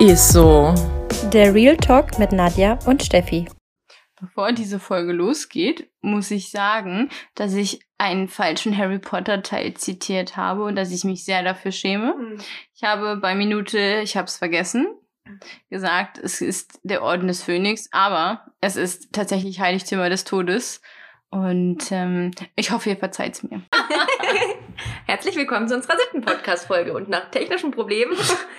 Ist so. Der Real Talk mit Nadja und Steffi. Bevor diese Folge losgeht, muss ich sagen, dass ich einen falschen Harry Potter Teil zitiert habe und dass ich mich sehr dafür schäme. Ich habe bei Minute, ich habe es vergessen, gesagt, es ist der Orden des Phönix, aber es ist tatsächlich Heiligtümer des Todes. Und ähm, ich hoffe, ihr verzeiht's mir. Herzlich willkommen zu unserer siebten Podcast-Folge. Und nach technischen Problemen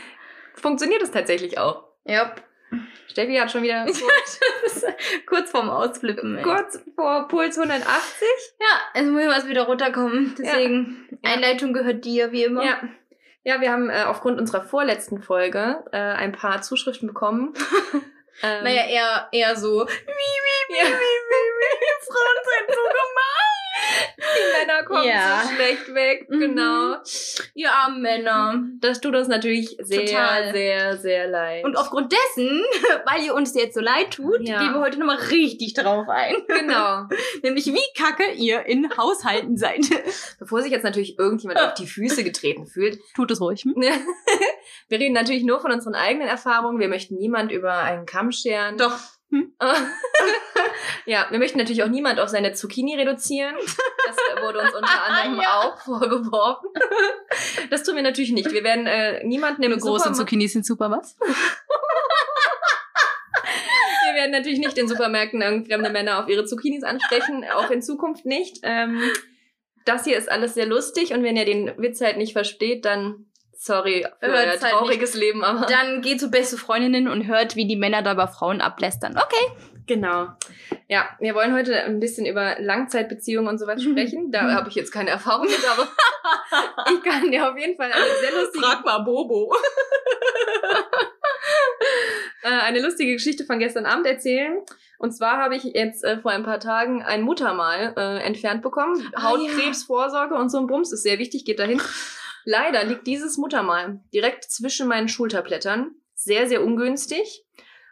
funktioniert es tatsächlich auch. Ja. Steffi hat schon wieder kurz, Kurz vorm Ausflippen. ey. kurz vor Puls 180. Ja, es muss was wieder runterkommen. Deswegen, Ja. Einleitung gehört dir, wie immer. Ja. Ja, wir haben äh, aufgrund unserer vorletzten Folge äh, ein paar Zuschriften bekommen. ähm, Naja, eher, eher so. ja. Frauen sind so gemein. Die Männer kommen Ja. so schlecht weg, Mhm. genau. Ihr armen Männer. Das tut uns natürlich sehr, Total. sehr, sehr leid. Und aufgrund dessen, weil ihr uns jetzt so leid tut, Ja. gehen wir heute nochmal richtig drauf ein. genau. Nämlich, wie kacke ihr in Haushalten seid. Bevor sich jetzt natürlich irgendjemand auf die Füße getreten fühlt, Tut es ruhig. wir reden natürlich nur von unseren eigenen Erfahrungen. Wir möchten niemand über einen Kamm scheren. Doch. ja, wir möchten natürlich auch niemand auf seine Zucchini reduzieren. Das wurde uns unter anderem Ja. auch vorgeworfen. Das tun wir natürlich nicht. Wir werden äh, niemanden im Supermarkt, Zucchinis sind super was? wir werden natürlich nicht in Supermärkten fremde Männer auf ihre Zucchinis ansprechen, auch in Zukunft nicht. Ähm, das hier ist alles sehr lustig und wenn ihr den Witz halt nicht versteht, dann sorry für euer halt trauriges Leben, aber Dann geht zu beste Freundinnen und hört, wie die Männer da bei Frauen ablästern. Okay. Genau. Ja, wir wollen heute ein bisschen über Langzeitbeziehungen und sowas sprechen. Da habe ich jetzt keine Erfahrung mit, aber ich kann dir auf jeden Fall eine sehr lustige, mal Bobo. äh, eine lustige Geschichte von gestern Abend erzählen. Und zwar habe ich jetzt äh, vor ein paar Tagen ein Muttermal äh, entfernt bekommen. Ah, Hautkrebsvorsorge und so ein Bums ist sehr wichtig, geht dahin. Leider liegt dieses Muttermal direkt zwischen meinen Schulterblättern. Sehr, sehr ungünstig.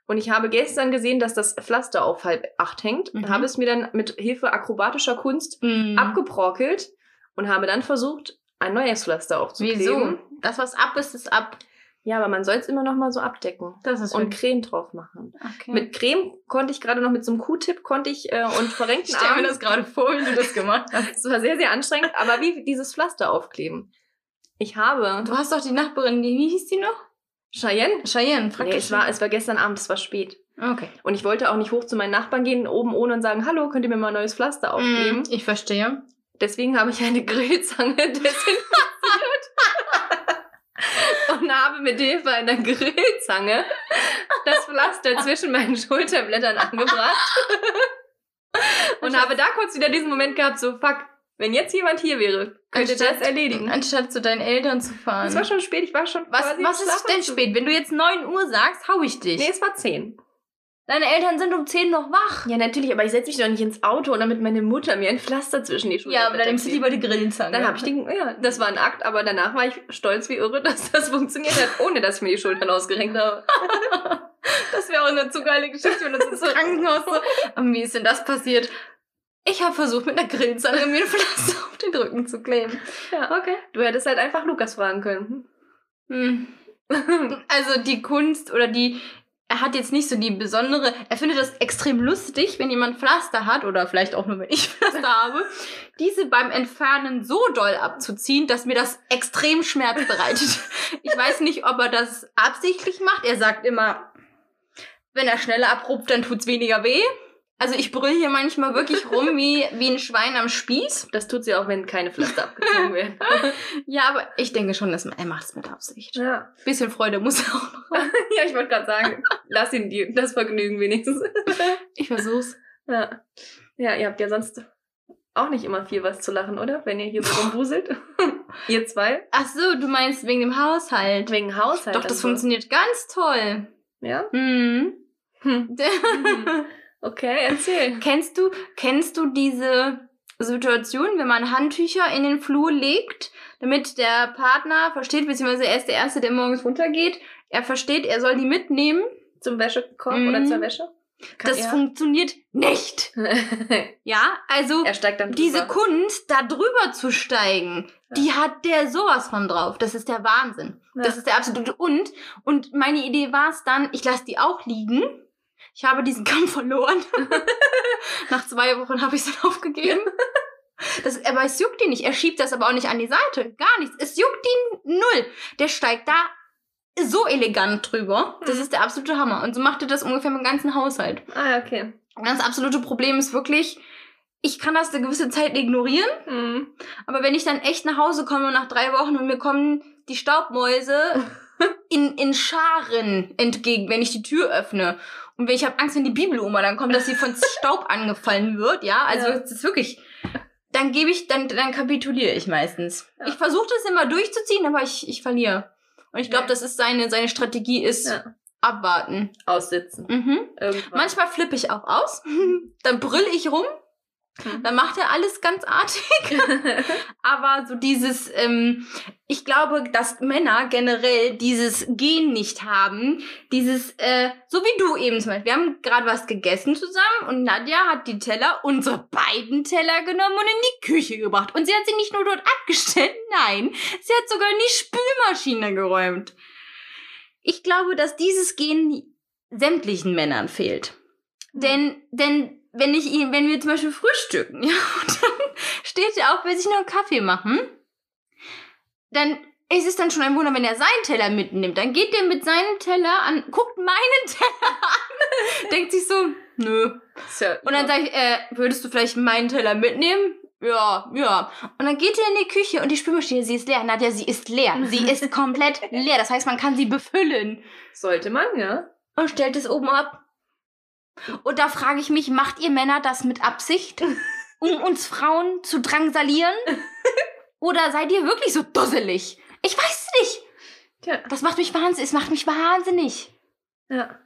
Und ich habe gestern gesehen, dass das Pflaster auf halb acht hängt. Mhm. Habe es mir dann mit Hilfe akrobatischer Kunst Mhm. abgebrockelt und habe dann versucht, ein neues Pflaster aufzukleben. Wieso? Das, was ab ist, ist ab. Ja, aber man soll es immer noch mal so abdecken Das ist und Creme drauf machen. okay. Mit Creme konnte ich gerade noch mit so einem Q-Tip konnte ich äh, und verrenkten ich stell mir das gerade vor, wie du das gemacht hast. Es war sehr, sehr anstrengend, aber wie dieses Pflaster aufkleben. Ich habe Du hast doch die Nachbarin, die, wie hieß die noch? Cheyenne. Cheyenne, frag Nee, es war, es war gestern Abend, es war spät. Okay. Und ich wollte auch nicht hoch zu meinen Nachbarn gehen, oben ohne und sagen, hallo, könnt ihr mir mal ein neues Pflaster aufkleben? Mm, ich verstehe. Deswegen habe ich eine Grillzange desinfiziert und habe mit Hilfe einer Grillzange das Pflaster zwischen meinen Schulterblättern angebracht und habe da kurz wieder diesen Moment gehabt, so fuck, wenn jetzt jemand hier wäre, könnte das erledigen. Anstatt zu deinen Eltern zu fahren. Es war schon spät, ich war schon was was ist denn spät? Wenn du jetzt 9 Uhr sagst, hau ich dich. Nee, es war 10. Deine Eltern sind um 10 noch wach. Ja, natürlich, aber ich setze mich doch nicht ins Auto, damit meine Mutter mir ein Pflaster zwischen die Schulterblätter Ja, aber dann nimmst du lieber die Grillenzange. Dann habe ich den, ja, das war ein Akt, aber danach war ich stolz wie irre, dass das funktioniert hat, ohne dass ich mir die Schultern ausgerenkt habe. Das wäre auch eine zu geile Geschichte, wenn du ins Krankenhaus so. Und wie ist denn das passiert? Ich habe versucht, mit einer Grillenzange mir ein Pflaster auf den Rücken zu kleben. Ja, okay. Du hättest halt einfach Lukas fragen können. Hm. Also die Kunst oder die. Er hat jetzt nicht so die besondere. Er findet das extrem lustig, wenn jemand Pflaster hat, oder vielleicht auch nur, wenn ich Pflaster habe, diese beim Entfernen so doll abzuziehen, dass mir das extrem Schmerz bereitet. Ich weiß nicht, ob er das absichtlich macht. Er sagt immer, wenn er schneller abrupt, dann tut's weniger weh. Also ich brülle hier manchmal wirklich rum wie, wie ein Schwein am Spieß. Das tut sie auch, wenn keine Pflaster abgezogen werden. Ja, aber ich denke schon, dass man, er macht es mit Absicht. ja. Bisschen Freude muss er auch noch haben. ja, ich wollte gerade sagen, lass ihn die, das Vergnügen wenigstens. Ich versuch's. ja. ja, ihr habt ja sonst auch nicht immer viel was zu lachen, oder? Wenn ihr hier so rumbuselt. ihr zwei. Ach so, du meinst wegen dem Haushalt. Wegen Haushalt. Doch, das und so. funktioniert ganz toll. Ja? Mhm. Hm. Okay, erzähl. kennst du, kennst du diese Situation, wenn man Handtücher in den Flur legt, damit der Partner versteht, beziehungsweise er ist der Erste, der morgens runtergeht, er versteht, er soll die mitnehmen Zum Wäschekorb Mhm. oder zur Wäsche? Kann- Das ja. funktioniert nicht. Ja, also er steigt dann diese. Kunst, da drüber zu steigen, Ja. die hat der sowas von drauf. Das ist der Wahnsinn. Ja. Das ist der absolute und. Und meine Idee war es dann, ich lasse die auch liegen. Ich habe diesen Kampf verloren. Nach zwei Wochen habe ich es dann aufgegeben. Das, aber es juckt ihn nicht. Er schiebt das aber auch nicht an die Seite. Gar nichts. Es juckt ihn null. Der steigt da so elegant drüber. Das ist der absolute Hammer. Und so macht er das ungefähr mit dem ganzen Haushalt. Ah, okay. Und das absolute Problem ist wirklich, ich kann das eine gewisse Zeit ignorieren. Mhm. Aber wenn ich dann echt nach Hause komme nach drei Wochen und mir kommen die Staubmäuse in, in Scharen entgegen, wenn ich die Tür öffne. Und wenn ich habe Angst, wenn die Bibeloma dann kommt, dass sie von Staub angefallen wird, ja. Also Ja. es ist wirklich. Dann gebe ich, dann, dann kapituliere ich meistens. Ja. Ich versuche das immer durchzuziehen, aber ich, ich verliere. Und ich glaube, Ja. das ist seine, seine Strategie ist Ja. abwarten. Aussitzen. Mhm. Manchmal flippe ich auch aus. Dann brüll ich rum. Mhm. Dann macht er alles ganz artig. Aber so dieses, ähm, ich glaube, dass Männer generell dieses Gen nicht haben. Dieses, äh, so wie du eben zum Beispiel. Wir haben gerade was gegessen zusammen und Nadja hat die Teller, unsere beiden Teller genommen und in die Küche gebracht. Und sie hat sie nicht nur dort abgestellt, nein, sie hat sogar in die Spülmaschine geräumt. Ich glaube, dass dieses Gen sämtlichen Männern fehlt. Denn, denn, wenn ich ihn, wenn wir zum Beispiel frühstücken, ja, und dann steht er auf, will sich noch einen Kaffee machen, dann ist es dann schon ein Wunder, wenn er seinen Teller mitnimmt. Dann geht der mit seinem Teller an, guckt meinen Teller an, denkt sich so, nö. Sir, Und dann sage ich, äh, würdest du vielleicht meinen Teller mitnehmen? Ja, ja. Und dann geht er in die Küche und die Spülmaschine, sie ist leer. Nadja, sie ist leer. Sie ist komplett leer. Das heißt, man kann sie befüllen Sollte man, ja. und stellt es oben ab. Und da frage ich mich, macht ihr Männer das mit Absicht, um uns Frauen zu drangsalieren? Oder seid ihr wirklich so dusselig? Ich weiß es nicht. Tja. Das macht mich wahnsinnig. Es macht mich wahnsinnig. Ja.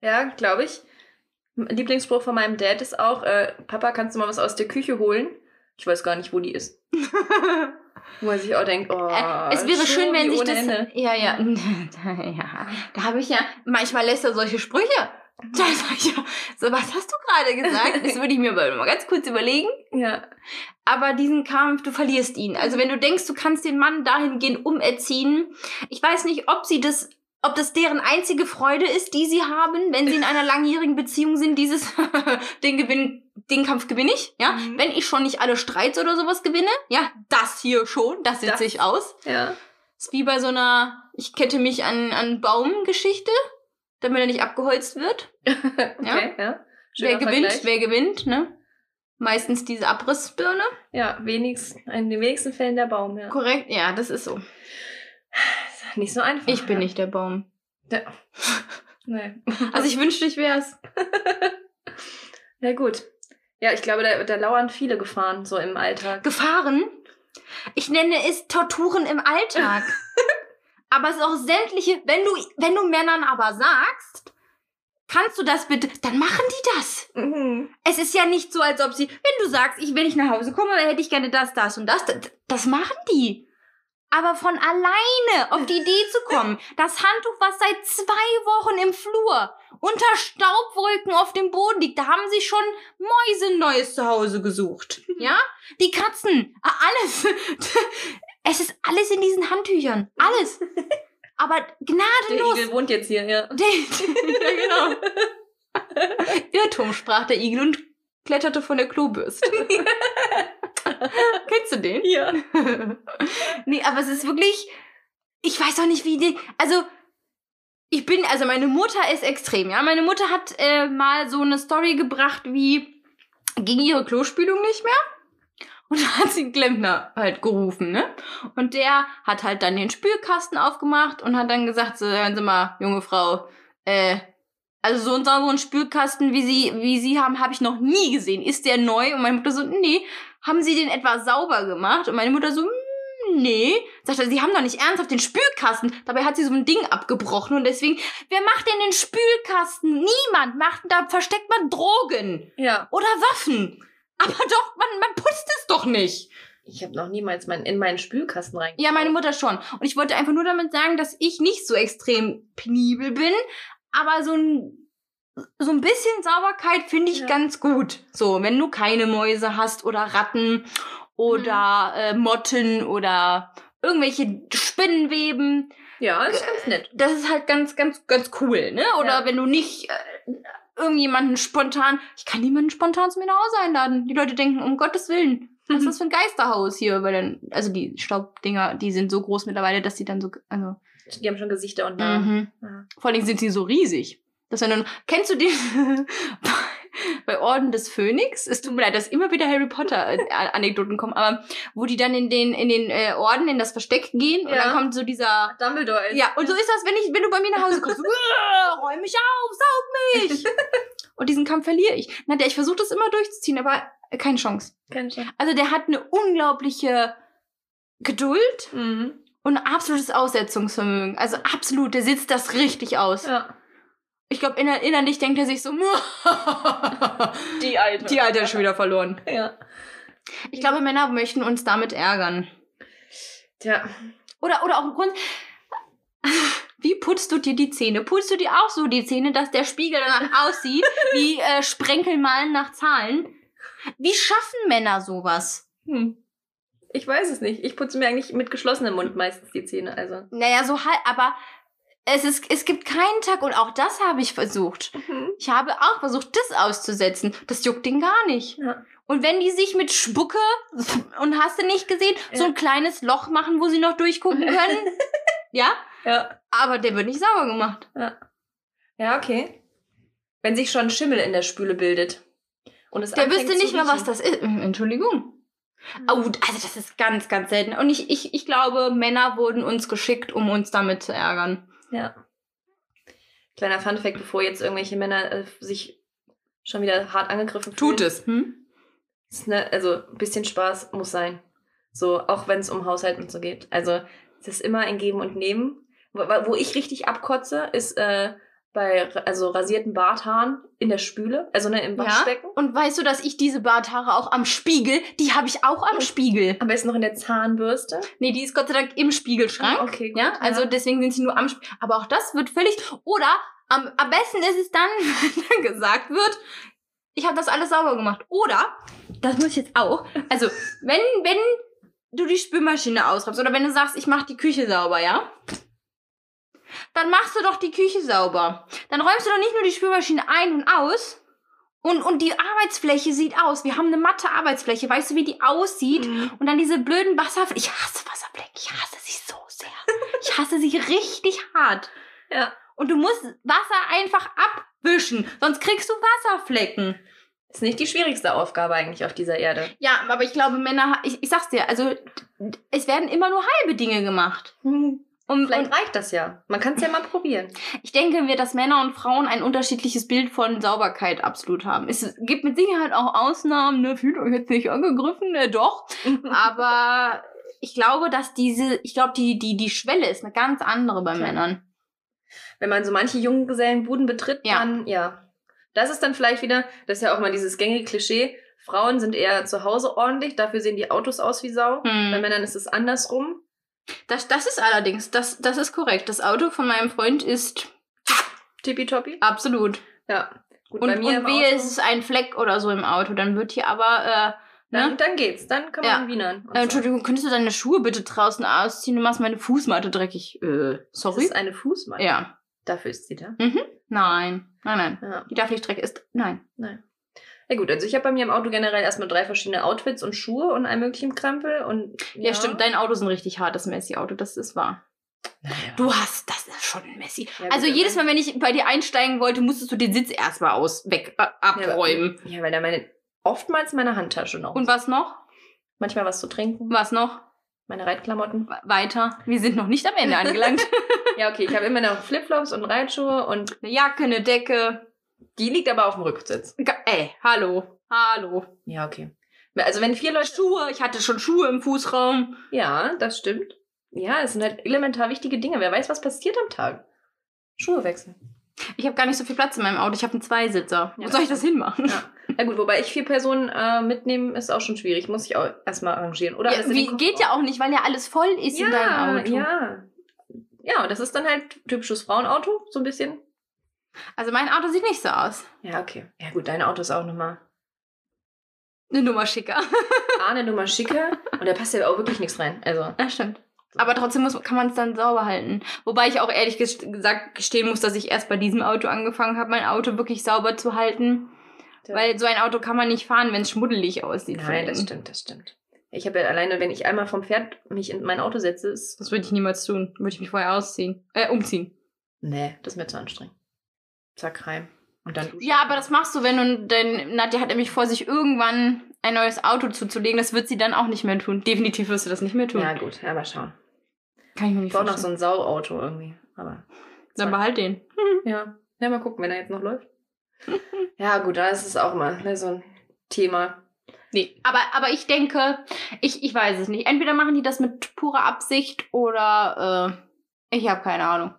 Ja, glaube ich. Lieblingsspruch von meinem Dad ist auch, äh, Papa, kannst du mal was aus der Küche holen? Ich weiß gar nicht, wo die ist. Wo er sich auch denkt, oh, Äh, es wäre schön, wenn sich das. Ende. Ja, ja. ja. Da habe ich ja. Manchmal lässt er solche Sprüche. Da sag ich ja, so, was hast du gerade gesagt? Das würde ich mir aber mal ganz kurz überlegen. Ja. Aber diesen Kampf, du verlierst ihn. Also wenn du denkst, du kannst den Mann dahingehend umerziehen, ich weiß nicht, ob sie das, ob das deren einzige Freude ist, die sie haben, wenn sie in einer langjährigen Beziehung sind, dieses, den Gewinn, den Kampf gewinne ich, ja. Mhm. Wenn ich schon nicht alle Streits oder sowas gewinne, ja, das hier schon, das Das. sitze ich aus. Ja. Ist wie bei so einer, ich kette mich an, an Baum-Geschichte, damit er nicht abgeholzt wird. Okay, ja. wer Schöner gewinnt, Vergleich. wer gewinnt, ne? Meistens diese Abrissbirne. Ja, wenigst, in den wenigsten Fällen der Baum, ja. Korrekt, ja, das ist so. Nicht so einfach. Ich bin ja. nicht der Baum. Nee. Also ich wünschte, ich wär's. Ja, gut. Ja, ich glaube, da, da lauern viele Gefahren so im Alltag. Gefahren? Ich nenne es Torturen im Alltag. Aber es ist auch sämtliche, wenn du, wenn du Männern aber sagst, kannst du das bitte, dann machen die das. Mhm. Es ist ja nicht so, als ob sie, wenn du sagst, ich, wenn ich nach Hause komme, hätte ich gerne das, das und das, das, das machen die. Aber von alleine auf die Idee zu kommen, das Handtuch, was seit zwei Wochen im Flur unter Staubwolken auf dem Boden liegt, da haben sie schon Mäuse neues Zuhause gesucht. Ja? Die Katzen, alles. Es ist alles in diesen Handtüchern. Alles. Aber Der gnadenlos. Igel wohnt jetzt hier, ja. ja, genau. Irrtum, sprach der Igel und kletterte von der Klobürste. Kennst du den? Ja. nee, aber es ist wirklich, ich weiß auch nicht, wie die, also, ich bin, also meine Mutter ist extrem, ja. Meine Mutter hat äh, mal so eine Story gebracht, wie ging ihre Klospülung nicht mehr. Und da hat sie einen Klempner halt gerufen, ne? Und der hat halt dann den Spülkasten aufgemacht und hat dann gesagt, so, hören Sie mal, junge Frau, äh, also so einen sauberen Spülkasten, wie Sie, wie Sie haben, habe ich noch nie gesehen. Ist der neu? Und meine Mutter so, nee. Haben Sie den etwa sauber gemacht? Und meine Mutter so, "Mm, nee. Sagt er, Sie haben doch nicht ernsthaft den Spülkasten. Dabei hat sie so ein Ding abgebrochen und deswegen, wer macht denn den Spülkasten? Niemand macht, da versteckt man Drogen Ja. oder Waffen. Aber doch, man, man putzt es doch nicht. Ich habe noch niemals mein, in meinen Spülkasten reingeschaut. Ja, meine Mutter schon. Und ich wollte einfach nur damit sagen, dass ich nicht so extrem penibel bin, aber so ein so ein bisschen Sauberkeit finde ich Ja. ganz gut. So, wenn du keine Mäuse hast oder Ratten oder äh, Motten oder irgendwelche Spinnenweben. Ja, das ist ganz nett. Das ist halt ganz, ganz, ganz cool, ne? Oder Ja. wenn du nicht äh, irgendjemanden spontan, ich kann niemanden spontan zu mir nach Hause einladen. Die Leute denken, um Gottes Willen, was ist das für ein Geisterhaus hier? Weil dann, also die Staubdinger, die sind so groß mittlerweile, dass die dann so, also, Die haben schon Gesichter und Namen. mhm. Ja. vor allen Dingen sind sie so riesig. Dass wenn dann, kennst du die, bei Orden des Phönix? Es tut mir leid, dass immer wieder Harry Potter äh, Anekdoten kommen, aber wo die dann in den, in den äh, Orden, in das Versteck gehen und Ja. dann kommt so dieser, Dumbledore ist. ja, und so ist das, wenn ich, wenn du bei mir nach Hause kommst. "Uah, Räum mich auf, saug mich. und diesen Kampf verliere ich. Na, der, ich versuche das immer durchzuziehen, aber äh, keine Chance. Kein Scheiß. Also der hat eine unglaubliche Geduld Mhm. und ein absolutes Aussetzungsvermögen. Also absolut, der sitzt das richtig aus. Ja. Ich glaube, inner innerlich denkt er sich so, Die alte. die Alte hat schon wieder verloren. Ja. Ich glaube, Männer möchten uns damit ärgern. Tja. Oder, oder auch Grund. Wie putzt du dir die Zähne? Putzt du dir auch so die Zähne, dass der Spiegel dann aussieht wie äh, Sprenkelmalen nach Zahlen? Wie schaffen Männer sowas? Hm. Ich weiß es nicht. Ich putze mir eigentlich mit geschlossenem Mund meistens die Zähne. Also. Naja, so halt, aber es, ist, es gibt keinen Tag, und auch das habe ich versucht. Ich habe auch versucht, das auszusetzen. Das juckt den gar nicht. Ja. Und wenn die sich mit Spucke und hast du nicht gesehen, so Ja. ein kleines Loch machen, wo sie noch durchgucken können, ja, Ja. aber der wird nicht sauber gemacht. Ja, okay. Wenn sich schon Schimmel in der Spüle bildet. Und es Der wüsste nicht mehr, was das ist. Äh, Entschuldigung. Oh, also das ist ganz, ganz selten. Und ich, ich, ich glaube, Männer wurden uns geschickt, um uns damit zu ärgern. Ja. Kleiner Funfact, bevor jetzt irgendwelche Männer äh, sich schon wieder hart angegriffen fühlen. es. Hm? Ist, ne, also ein bisschen Spaß muss sein. So, auch wenn es um Haushalt und so geht. Also es ist immer ein Geben und Nehmen. Wo, wo ich richtig abkotze, ist äh, bei also rasierten Barthaaren in der Spüle, also ne, im Ja. Waschbecken. Und weißt du, dass ich diese Barthaare auch am Spiegel, die habe ich auch am Spiegel. Am besten noch in der Zahnbürste. Nee, die ist Gott sei Dank im Spiegelschrank. Ah, okay, gut, ja, also ja. deswegen sind sie nur am Spiegel. Aber auch das wird völlig. Oder am, am besten ist es dann, wenn dann gesagt wird, ich habe das alles sauber gemacht. Oder, das muss ich jetzt auch, also wenn, wenn du die Spülmaschine ausräumst oder wenn du sagst, ich mache die Küche sauber, ja? Dann machst du doch die Küche sauber. Dann räumst du doch nicht nur die Spülmaschine ein und aus. Und, und die Arbeitsfläche sieht aus. Wir haben eine matte Arbeitsfläche. Weißt du, wie die aussieht? Mhm. Und dann diese blöden Wasserflecken. Ich hasse Wasserflecken. Ich hasse sie so sehr. Ich hasse sie richtig hart. Ja. Und du musst Wasser einfach abwischen. Sonst kriegst du Wasserflecken. Ist nicht die schwierigste Aufgabe eigentlich auf dieser Erde. Ja, aber ich glaube, Männer, ich, ich sag's dir, also es werden immer nur halbe Dinge gemacht. Und, Vielleicht und reicht das ja. Man kann es ja mal probieren. ich denke mir, dass Männer und Frauen ein unterschiedliches Bild von Sauberkeit absolut haben. Es gibt mit Sicherheit auch Ausnahmen, ne, fühlt euch jetzt nicht angegriffen, äh, doch. Aber ich glaube, dass diese, ich glaube, die, die, die Schwelle ist eine ganz andere bei Klar. Männern. Wenn man so manche Junggesellenbuden betritt, Ja. dann ja. Das ist dann vielleicht wieder, das ist ja auch mal dieses gängige Klischee, Frauen sind eher zu Hause ordentlich, dafür sehen die Autos aus wie Sau. Bei Hm. Männern ist es andersrum. Das, das ist allerdings, das, das ist korrekt. Das Auto von meinem Freund ist Tippitoppi. absolut. Ja. Gut, Und, bei mir und wehe, Auto, es ist ein Fleck oder so im Auto. Dann wird hier aber, äh, dann, ne? dann geht's. Dann kann Ja. man wienern. und Äh, so. Entschuldigung, könntest du deine Schuhe bitte draußen ausziehen? Du machst meine Fußmatte dreckig. Äh, Das sorry? ist eine Fußmatte. Ja. Dafür ist sie da. Nein. Nein, nein. Ja. Die darf nicht dreckig ist. Nein. Ja gut, also ich habe bei mir im Auto generell erstmal drei verschiedene Outfits und Schuhe und all möglichen Krempel und Ja, stimmt. Dein Auto ist ein richtig hartes Messi-Auto. Das ist wahr. Du hast, das ist schon ein Messi. Ja, also aber- jedes Mal, wenn ich bei dir einsteigen wollte, musstest du den Sitz erstmal aus, weg, äh, abräumen. Ja, weil da meine oftmals meine Handtasche noch. Und was noch? manchmal was zu trinken, Was noch? meine Reitklamotten. Weiter. Wir sind noch nicht am Ende angelangt. Ja, okay, ich habe immer noch Flipflops und Reitschuhe und eine Jacke, eine Decke. Die liegt aber auf dem Rücksitz. Ey, hallo. Hallo. Ja, okay. Also wenn vier Leute Schuhe. Ich hatte schon Schuhe im Fußraum. Ja, das stimmt. Ja, es sind halt elementar wichtige Dinge. Wer weiß, was passiert am Tag. Schuhe wechseln. Ich habe gar nicht so viel Platz in meinem Auto. Ich habe einen Zweisitzer. Wo Ja. soll ich das hinmachen? Ja. Ja gut, wobei ich vier Personen äh, mitnehmen, ist auch schon schwierig. Muss ich auch erstmal arrangieren. Oder Ja, in wie, geht ja auch nicht, weil ja alles voll ist in deinem Auto. Ja, ja. und das ist dann halt typisches Frauenauto, so ein bisschen. Also mein Auto sieht nicht so aus. Ja, okay. Ja gut, dein Auto ist auch nochmal Eine Nummer schicker. A, eine Nummer schicker und da passt ja auch wirklich nichts rein. Also, Ja, stimmt. Aber trotzdem muss, kann man es dann sauber halten. Wobei ich auch ehrlich ges- gesagt gestehen muss, dass ich erst bei diesem Auto angefangen habe, mein Auto wirklich sauber zu halten. Weil so ein Auto kann man nicht fahren, wenn es schmuddelig aussieht. Nein, das stimmt, das stimmt. Ich habe ja alleine, wenn ich einmal vom Pferd mich in mein Auto setze, ist. Das würde ich niemals tun. Würde ich mich vorher ausziehen. Äh, umziehen. Nee, das ist mir zu anstrengend. Zack, rein. Und dann duschen. Ja, aber das machst du, wenn du. Denn Nadja hat nämlich vor, sich irgendwann ein neues Auto zuzulegen. Das wird sie dann auch nicht mehr tun. Definitiv wirst du das nicht mehr tun. Ja, gut, ja, mal schauen. Kann ich mir Ich nicht brauche noch so vorstellen. ein Sauauto irgendwie. Aber. Dann behalt den. Ja. Ja, mal gucken, wenn er jetzt noch läuft. ja, gut, da ist es auch mal ne, so ein Thema. Nee, aber, aber ich denke, ich, ich weiß es nicht. Entweder machen die das mit purer Absicht oder äh, ich habe keine Ahnung.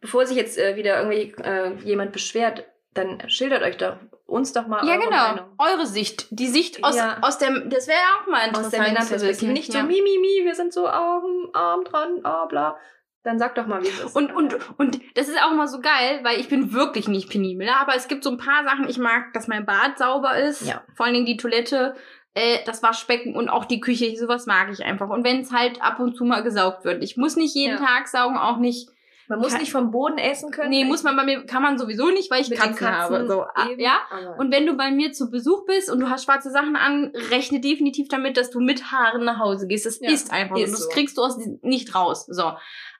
Bevor sich jetzt äh, wieder irgendwie äh, jemand beschwert, dann schildert euch doch uns doch mal ja, eure genau. Meinung. Eure Sicht. Die Sicht aus, Ja. aus dem. Das wäre ja auch mal interessant. Aus der Männerperspektive. Nicht so Ja. mi, mi, mi, wir sind so arm, arm dran, ah, bla. Dann sag doch mal, wie es ist. Und, und, und das ist auch immer so geil, weil ich bin wirklich nicht penibel. Ne? Aber es gibt so ein paar Sachen, ich mag, dass mein Bad sauber ist. Ja. Vor allen Dingen die Toilette, äh, das Waschbecken und auch die Küche. Sowas mag ich einfach. Und wenn es halt ab und zu mal gesaugt wird. Ich muss nicht jeden Ja. Tag saugen, auch nicht. Man muss Kann- nicht vom Boden essen können. Nee, muss man bei mir, kann man sowieso nicht, weil ich Mit den Katzen, habe. So, ah, eben, ja. Und wenn du bei mir zu Besuch bist und du hast schwarze Sachen an, rechne definitiv damit, dass du mit Haaren nach Hause gehst. Das Ja, ist einfach so. ist Das so. kriegst du aus nicht raus. So.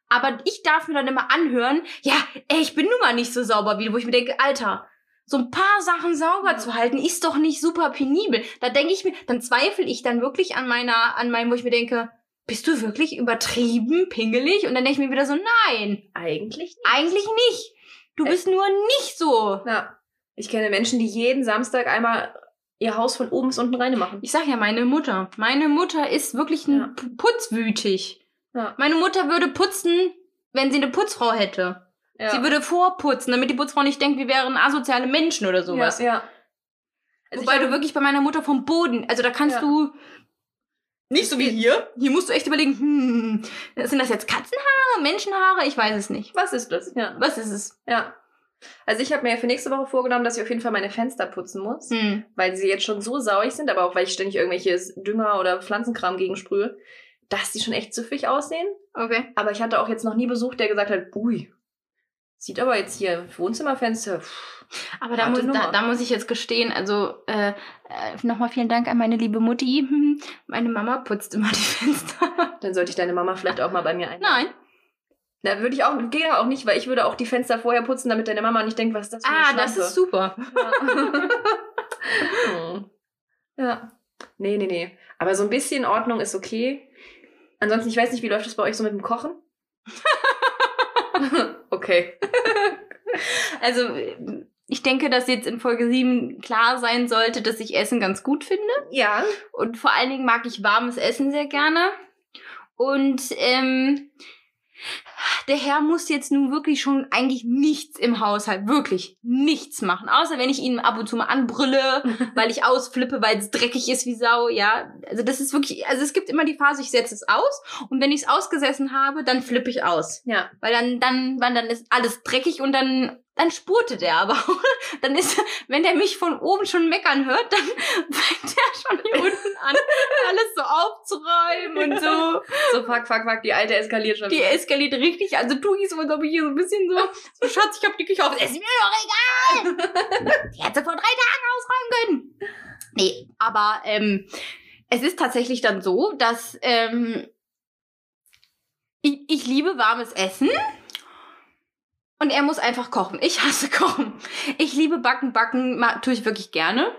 Aber ich darf mir dann immer anhören, ja, ey, ich bin nun mal nicht so sauber wie du, wo ich mir denke, Alter, so ein paar Sachen sauber Ja. zu halten, ist doch nicht super penibel. Da denke ich mir, dann zweifle ich dann wirklich an meiner, an meinem, wo ich mir denke, bist du wirklich übertrieben, pingelig? Und dann denke ich mir wieder so, nein, Eigentlich nicht. eigentlich nicht. Du Äh. bist nur nicht so. Ja. Ich kenne Menschen, die jeden Samstag einmal ihr Haus von oben bis unten rein machen. Ich sag ja, meine Mutter. Meine Mutter ist wirklich ein Ja. Putzwütig. Ja. Meine Mutter würde putzen, wenn sie eine Putzfrau hätte. Ja. Sie würde vorputzen, damit die Putzfrau nicht denkt, wir wären asoziale Menschen oder sowas. Ja, ja. Also Wobei du wirklich bei meiner Mutter vom Boden, also da kannst du nicht so wie hier. Hier musst du echt überlegen, hm, sind das jetzt Katzenhaare, Menschenhaare? Ich weiß es nicht. Was ist das? Ja. Was ist es? Ja. Also ich habe mir für nächste Woche vorgenommen, dass ich auf jeden Fall meine Fenster putzen muss, Hm. weil sie jetzt schon so sauig sind, aber auch weil ich ständig irgendwelches Dünger oder Pflanzenkram gegensprühe, dass die schon echt süffig aussehen. Okay. Aber ich hatte auch jetzt noch nie Besuch, der gesagt hat, ui, sieht aber jetzt hier Wohnzimmerfenster. pff, Aber da muss, da, da muss ich jetzt gestehen, also äh, äh, nochmal vielen Dank an meine liebe Mutti. Meine Mama putzt immer die Fenster. Dann sollte ich deine Mama vielleicht auch mal bei mir einladen. Nein. Da würde ich auch, geht auch nicht, weil ich würde auch die Fenster vorher putzen, damit deine Mama nicht denkt, was ist das für eine Ah, das Schlampe. ist super. Ja. Hm. ja. Nee, nee, nee. Aber so ein bisschen Ordnung ist okay. Ansonsten, ich weiß nicht, wie läuft das bei euch so mit dem Kochen? okay. Also, ich denke, dass jetzt in Folge 7 klar sein sollte, dass ich Essen ganz gut finde. Ja. Und vor allen Dingen mag ich warmes Essen sehr gerne. Und ähm, der Herr muss jetzt nun wirklich schon eigentlich nichts im Haushalt, wirklich nichts machen. Außer wenn ich ihn ab und zu mal anbrülle, weil ich ausflippe, weil es dreckig ist wie Sau. Ja, also das ist wirklich, also es gibt immer die Phase, ich setze es aus. Und wenn ich es ausgesessen habe, dann flippe ich aus. Ja. Weil dann, dann, weil dann ist alles dreckig und dann, dann spurtet er aber. dann ist, wenn der mich von oben schon meckern hört, dann fängt er schon hier unten an, alles so aufzuräumen und so. So, fuck, fuck, fuck, die alte eskaliert schon. Die eskaliert richtig, also tu ich so, als ob ich hier so ein bisschen so, so Schatz, ich hab die Küche auf. Es ist mir doch egal! Die hätte vor drei Tagen ausräumen können. Nee, aber ähm, es ist tatsächlich dann so, dass ähm, ich, ich liebe warmes Essen. Und er muss einfach kochen. Ich hasse Kochen. Ich liebe Backen. Backen tue ich wirklich gerne.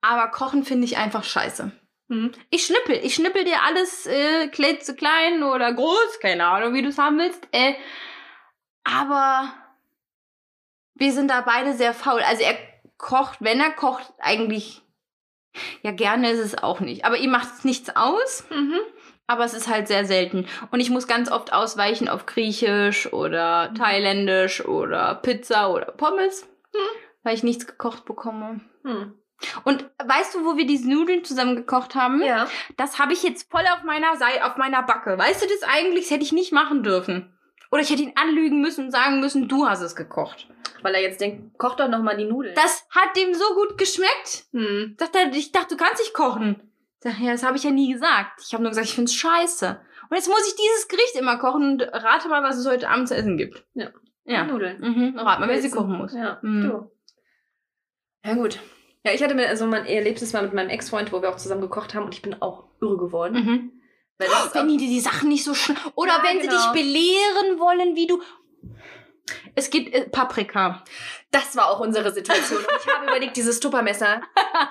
Aber Kochen finde ich einfach scheiße. Hm. Ich schnippel. Ich schnippel dir alles äh, klein oder groß. Keine Ahnung, wie du es haben willst. Äh, aber wir sind da beide sehr faul. Also er kocht, wenn er kocht, eigentlich. Ja, gerne ist es auch nicht. Aber ihm macht es nichts aus. Mhm. Aber es ist halt sehr selten. Und ich muss ganz oft ausweichen auf Griechisch oder Thailändisch oder Pizza oder Pommes, weil ich nichts gekocht bekomme. Hm. Und weißt du, wo wir diese Nudeln zusammen gekocht haben? Ja. Das habe ich jetzt voll auf meiner Seite, auf meiner Backe. Weißt du das eigentlich? Das hätte ich nicht machen dürfen. Oder ich hätte ihn anlügen müssen und sagen müssen, du hast es gekocht. Weil er jetzt denkt, koch doch noch mal die Nudeln. Das hat dem so gut geschmeckt. hm. Sagt er, ich dachte, du kannst nicht kochen. Sag, ja, das habe ich ja nie gesagt. Ich habe nur gesagt, ich find's scheiße. Und jetzt muss ich dieses Gericht immer kochen und rate mal, was es heute Abend zu essen gibt. Ja. Ja. Nudeln. Mhm. Rat mal, wer sie kochen muss. Ja, Mhm. du. Ja, gut. Ja, ich hatte mir also mein erlebtes Mal mit meinem Ex-Freund, wo wir auch zusammen gekocht haben und ich bin auch irre geworden. Mhm. Weil ist wenn die dir die Sachen nicht so schnell. Oder Ja, wenn sie genau. dich belehren wollen, wie du. Es gibt äh, Paprika. das war auch unsere Situation. Und ich habe überlegt, dieses Tuppermesser,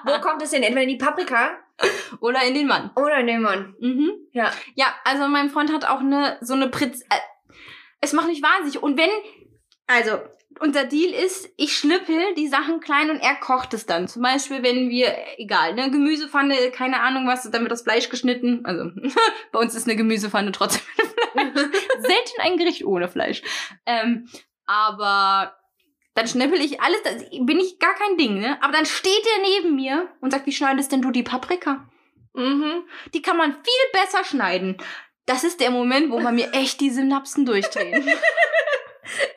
wo kommt es denn? Entweder in die Paprika Oder in den Mann. oder in den Mann. Mhm. Ja. Ja, also mein Freund hat auch eine so eine Pritz. Äh, es macht mich wahnsinnig. Und wenn. Also, unser Deal ist, ich schnippel die Sachen klein und er kocht es dann. Zum Beispiel, wenn wir, egal, ne, Gemüsepfanne, keine Ahnung was, dann wird das Fleisch geschnitten. Also, bei uns ist eine Gemüsepfanne trotzdem. Selten ein Gericht ohne Fleisch. Ähm, aber dann schnippel ich alles, das bin ich gar kein Ding, ne? Aber dann steht er neben mir und sagt, wie schneidest denn du die Paprika? Mhm. Die kann man viel besser schneiden. Das ist der Moment, wo bei mir echt die Synapsen durchdrehen.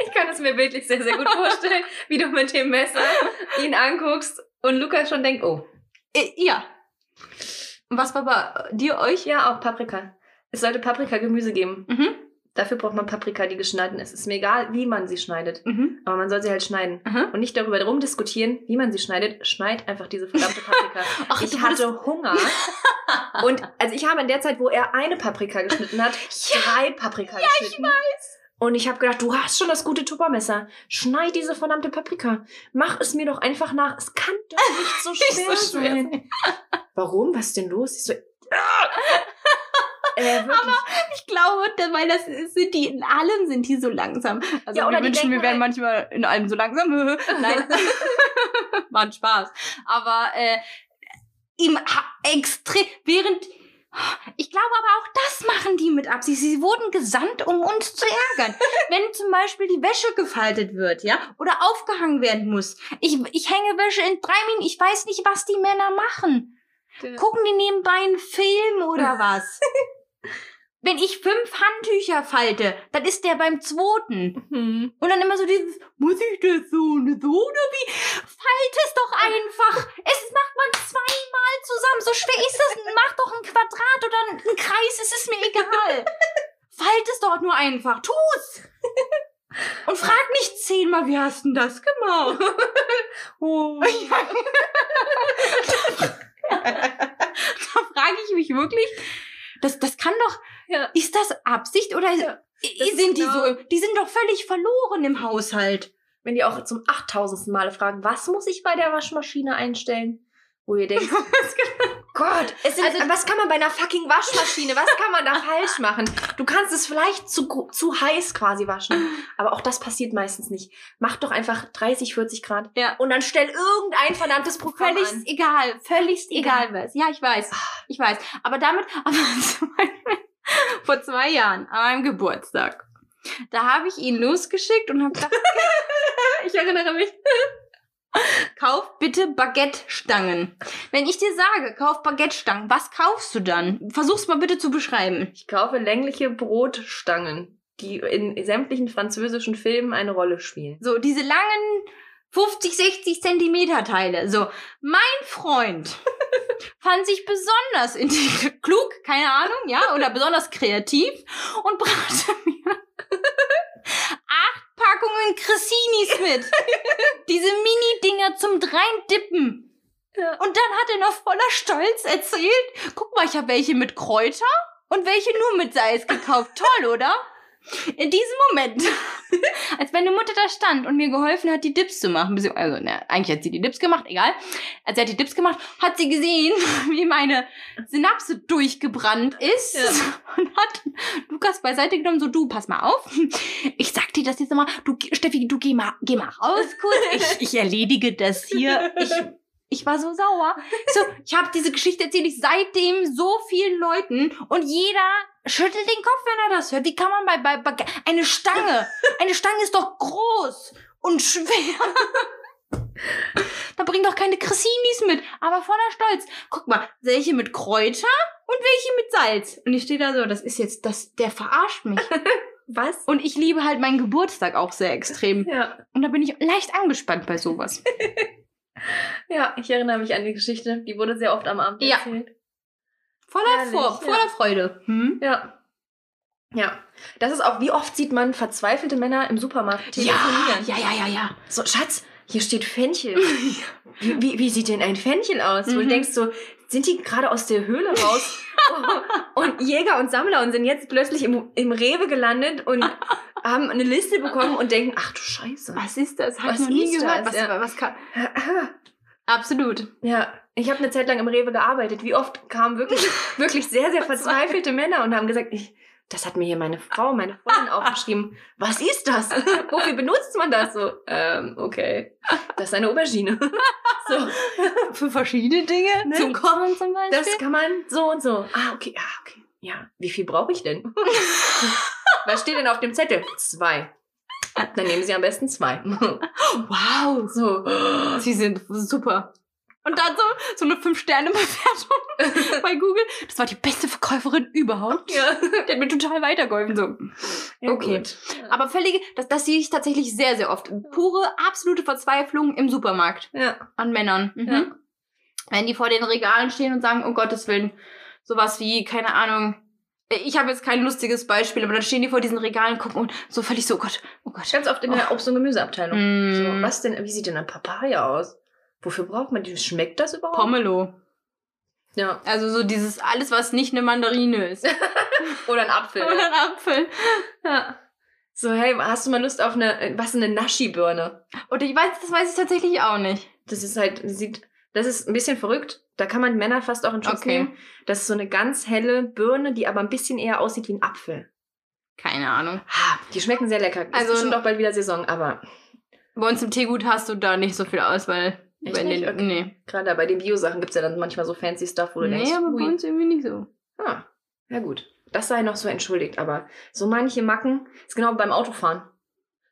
Ich kann es mir wirklich sehr, sehr gut vorstellen, wie du mit dem Messer ihn anguckst und Lukas schon denkt, oh, äh, ja. Was war bei dir euch? ja, auch Paprika. Es sollte Paprika-Gemüse geben. Mhm. Dafür braucht man Paprika, die geschnitten ist. Es ist mir egal, wie man sie schneidet. Mhm. Aber man soll sie halt schneiden. Aha. Und nicht darüber drum diskutieren, wie man sie schneidet. Schneid einfach diese verdammte Paprika. Ach, ich hatte Hunger. Und also ich habe in der Zeit, wo er eine Paprika geschnitten hat, drei Paprika geschnitten. Ja, ich weiß. Und ich habe gedacht, du hast schon das gute Tuppermesser. Schneid diese verdammte Paprika. Mach es mir doch einfach nach. Es kann doch nicht so schwer, so schwer sein. Warum? Was ist denn los? Ich so, äh, wirklich. Ich glaube, weil das sind die, in allem sind die so langsam. Also Ja, oder wir wünschen, wir wären halt- manchmal in allem so langsam. Nein. War ein Spaß. Aber äh, ha- extrem, während ich glaube aber auch das machen die mit Absicht. Sie wurden gesandt, um uns zu ärgern. Wenn zum Beispiel die Wäsche gefaltet wird, ja, oder aufgehangen werden muss. Ich, ich hänge Wäsche in drei Minuten. Ich weiß nicht, was die Männer machen. Gucken die nebenbei einen Film oder was? Wenn ich fünf Handtücher falte, dann ist der beim zweiten. Hm. Und dann immer so dieses, muss ich das so und so oder wie? Falt es doch einfach. Es macht man zweimal zusammen. So schwer ist das. Mach doch ein Quadrat oder ein Kreis. Es ist mir egal. Falt es doch nur einfach. Tu's. Und frag nicht zehnmal, wie hast denn das gemacht? Oh. da frage ich mich wirklich, das, das kann doch, Ja. ist das Absicht oder Ja, das sind die genau- so, die sind doch völlig verloren im Haushalt. Wenn die auch zum achttausendsten Male fragen, was muss ich bei der Waschmaschine einstellen? Wo ihr denkt, Gott, es sind, Also- was kann man bei einer fucking Waschmaschine, was kann man da falsch machen? Du kannst es vielleicht zu, zu heiß quasi waschen, aber auch das passiert meistens nicht. Mach doch einfach 30, 40 Grad Ja. und dann stell irgendein verdammtes Programm Völlig an. egal, völlig Egal. egal was. Ja, ich weiß, ich weiß. Aber damit, aber zum Beispiel vor zwei Jahren, an meinem Geburtstag, da habe ich ihn losgeschickt und habe gesagt, Ich erinnere mich. Kauf bitte Baguette-Stangen. Wenn ich dir sage, kauf Baguette-Stangen, was kaufst du dann? Versuch's mal bitte zu beschreiben. Ich kaufe längliche Brotstangen, die in sämtlichen französischen Filmen eine Rolle spielen. So, diese langen 50, 60 Zentimeter Teile. So, mein Freund fand sich besonders klug, keine Ahnung, ja, oder besonders kreativ und brachte mir Packungen Cressinis mit. Diese Mini-Dinger zum Dreindippen. Ja. Und dann hat er noch voller Stolz erzählt, guck mal, ich habe welche mit Kräuter und welche nur mit Salz gekauft. Toll, oder? In diesem Moment, als meine Mutter da stand und mir geholfen hat, die Dips zu machen, also ne, eigentlich hat sie die Dips gemacht, egal. Als sie hat die Dips gemacht, hat sie gesehen, wie meine Synapse durchgebrannt ist Ja. und hat Lukas beiseite genommen, so du, pass mal auf. Ich sag dir das jetzt nochmal, du, Steffi, du geh mal, geh mal raus kurz. Ich, ich erledige das hier. Ich, ich war so sauer. So, ich habe diese Geschichte erzähle ich seitdem so vielen Leuten und jeder schüttelt den Kopf, wenn er das hört. Wie kann man bei, bei, bei eine Stange, eine Stange ist doch groß und schwer. Da bring doch keine Cressinis mit, aber voller Stolz. Guck mal, welche mit Kräuter und welche mit Salz. Und ich stehe da so, das ist jetzt, das, der verarscht mich. Was? Und ich liebe halt meinen Geburtstag auch sehr extrem. Ja. Und da bin ich leicht angespannt bei sowas. Ja, ich erinnere mich an die Geschichte. Die wurde sehr oft am Abend Ja. erzählt. Voller, Vor ja. voller Freude. Hm? Ja. Ja. Das ist auch, wie oft sieht man verzweifelte Männer im Supermarkt Ja, telefonieren? ja, ja, ja, ja. So, Schatz, hier steht Fenchel. wie, wie, wie sieht denn ein Fenchel aus? Wo du Mhm. denkst so, sind die gerade aus der Höhle raus und Jäger und Sammler und sind jetzt plötzlich im, im Rewe gelandet und haben eine Liste bekommen und denken, ach du Scheiße. Was ist das? Hab Was ich noch nie ist gehört. das? Was, Ja. was kann... Absolut. Ja, ich habe eine Zeit lang im Rewe gearbeitet. Wie oft kamen wirklich, wirklich sehr, sehr verzweifelte Männer und haben gesagt, ich, das hat mir hier meine Frau, meine Freundin aufgeschrieben. Was ist das? Wofür benutzt man das so? Ähm, okay. Das ist eine Aubergine. So, Für verschiedene Dinge. Ne? Zum Kochen zum Beispiel. das kann man so und so. Ah, okay, ah, okay. Ja, wie viel brauche ich denn? Was steht denn auf dem Zettel? Zwei. Dann nehmen Sie am besten zwei. wow. So. Sie sind super. Und dann so, so eine 5-Sterne-Bewertung bei Google. Das war die beste Verkäuferin überhaupt. Ja. Die hat mir total weitergeholfen. So. Ja, Okay. gut. Aber völlige, das, das sehe ich tatsächlich sehr, sehr oft. Pure, absolute Verzweiflung im Supermarkt Ja. an Männern. Mhm. Ja. Wenn die vor den Regalen stehen und sagen, um Gottes Willen, sowas wie, keine Ahnung, ich habe jetzt kein lustiges Beispiel, aber dann stehen die vor diesen Regalen, gucken und so völlig so, oh Gott, oh Gott. Ganz oft in der Obst- und Gemüseabteilung. Mm. So, was denn, wie sieht denn ein Papaya aus? Wofür braucht man die? Schmeckt das überhaupt? Pomelo. Ja. Also so dieses alles, was nicht eine Mandarine ist. Oder ein Apfel. Oder ein Apfel. ja. So, hey, hast du mal Lust auf eine, was ist eine Naschi-Birne? Oder ich weiß, das weiß ich tatsächlich auch nicht. Das ist halt, sieht, das ist ein bisschen verrückt. Da kann man Männer fast auch in Schutz Okay. nehmen. Das ist so eine ganz helle Birne, die aber ein bisschen eher aussieht wie ein Apfel. Keine Ahnung. Ha, die schmecken sehr lecker. Ist Also- bestimmt auch bald wieder Saison, aber Bei uns im Teegut hast du da nicht so viel Auswahl. Echt Bei den, Okay. Nee. gerade bei den Bio-Sachen gibt's ja dann manchmal so fancy Stuff, wo du Nee, denkst, aber bei uns irgendwie nicht so. Ah, ja gut. Das sei noch so entschuldigt, aber so manche Macken ist genau beim Autofahren.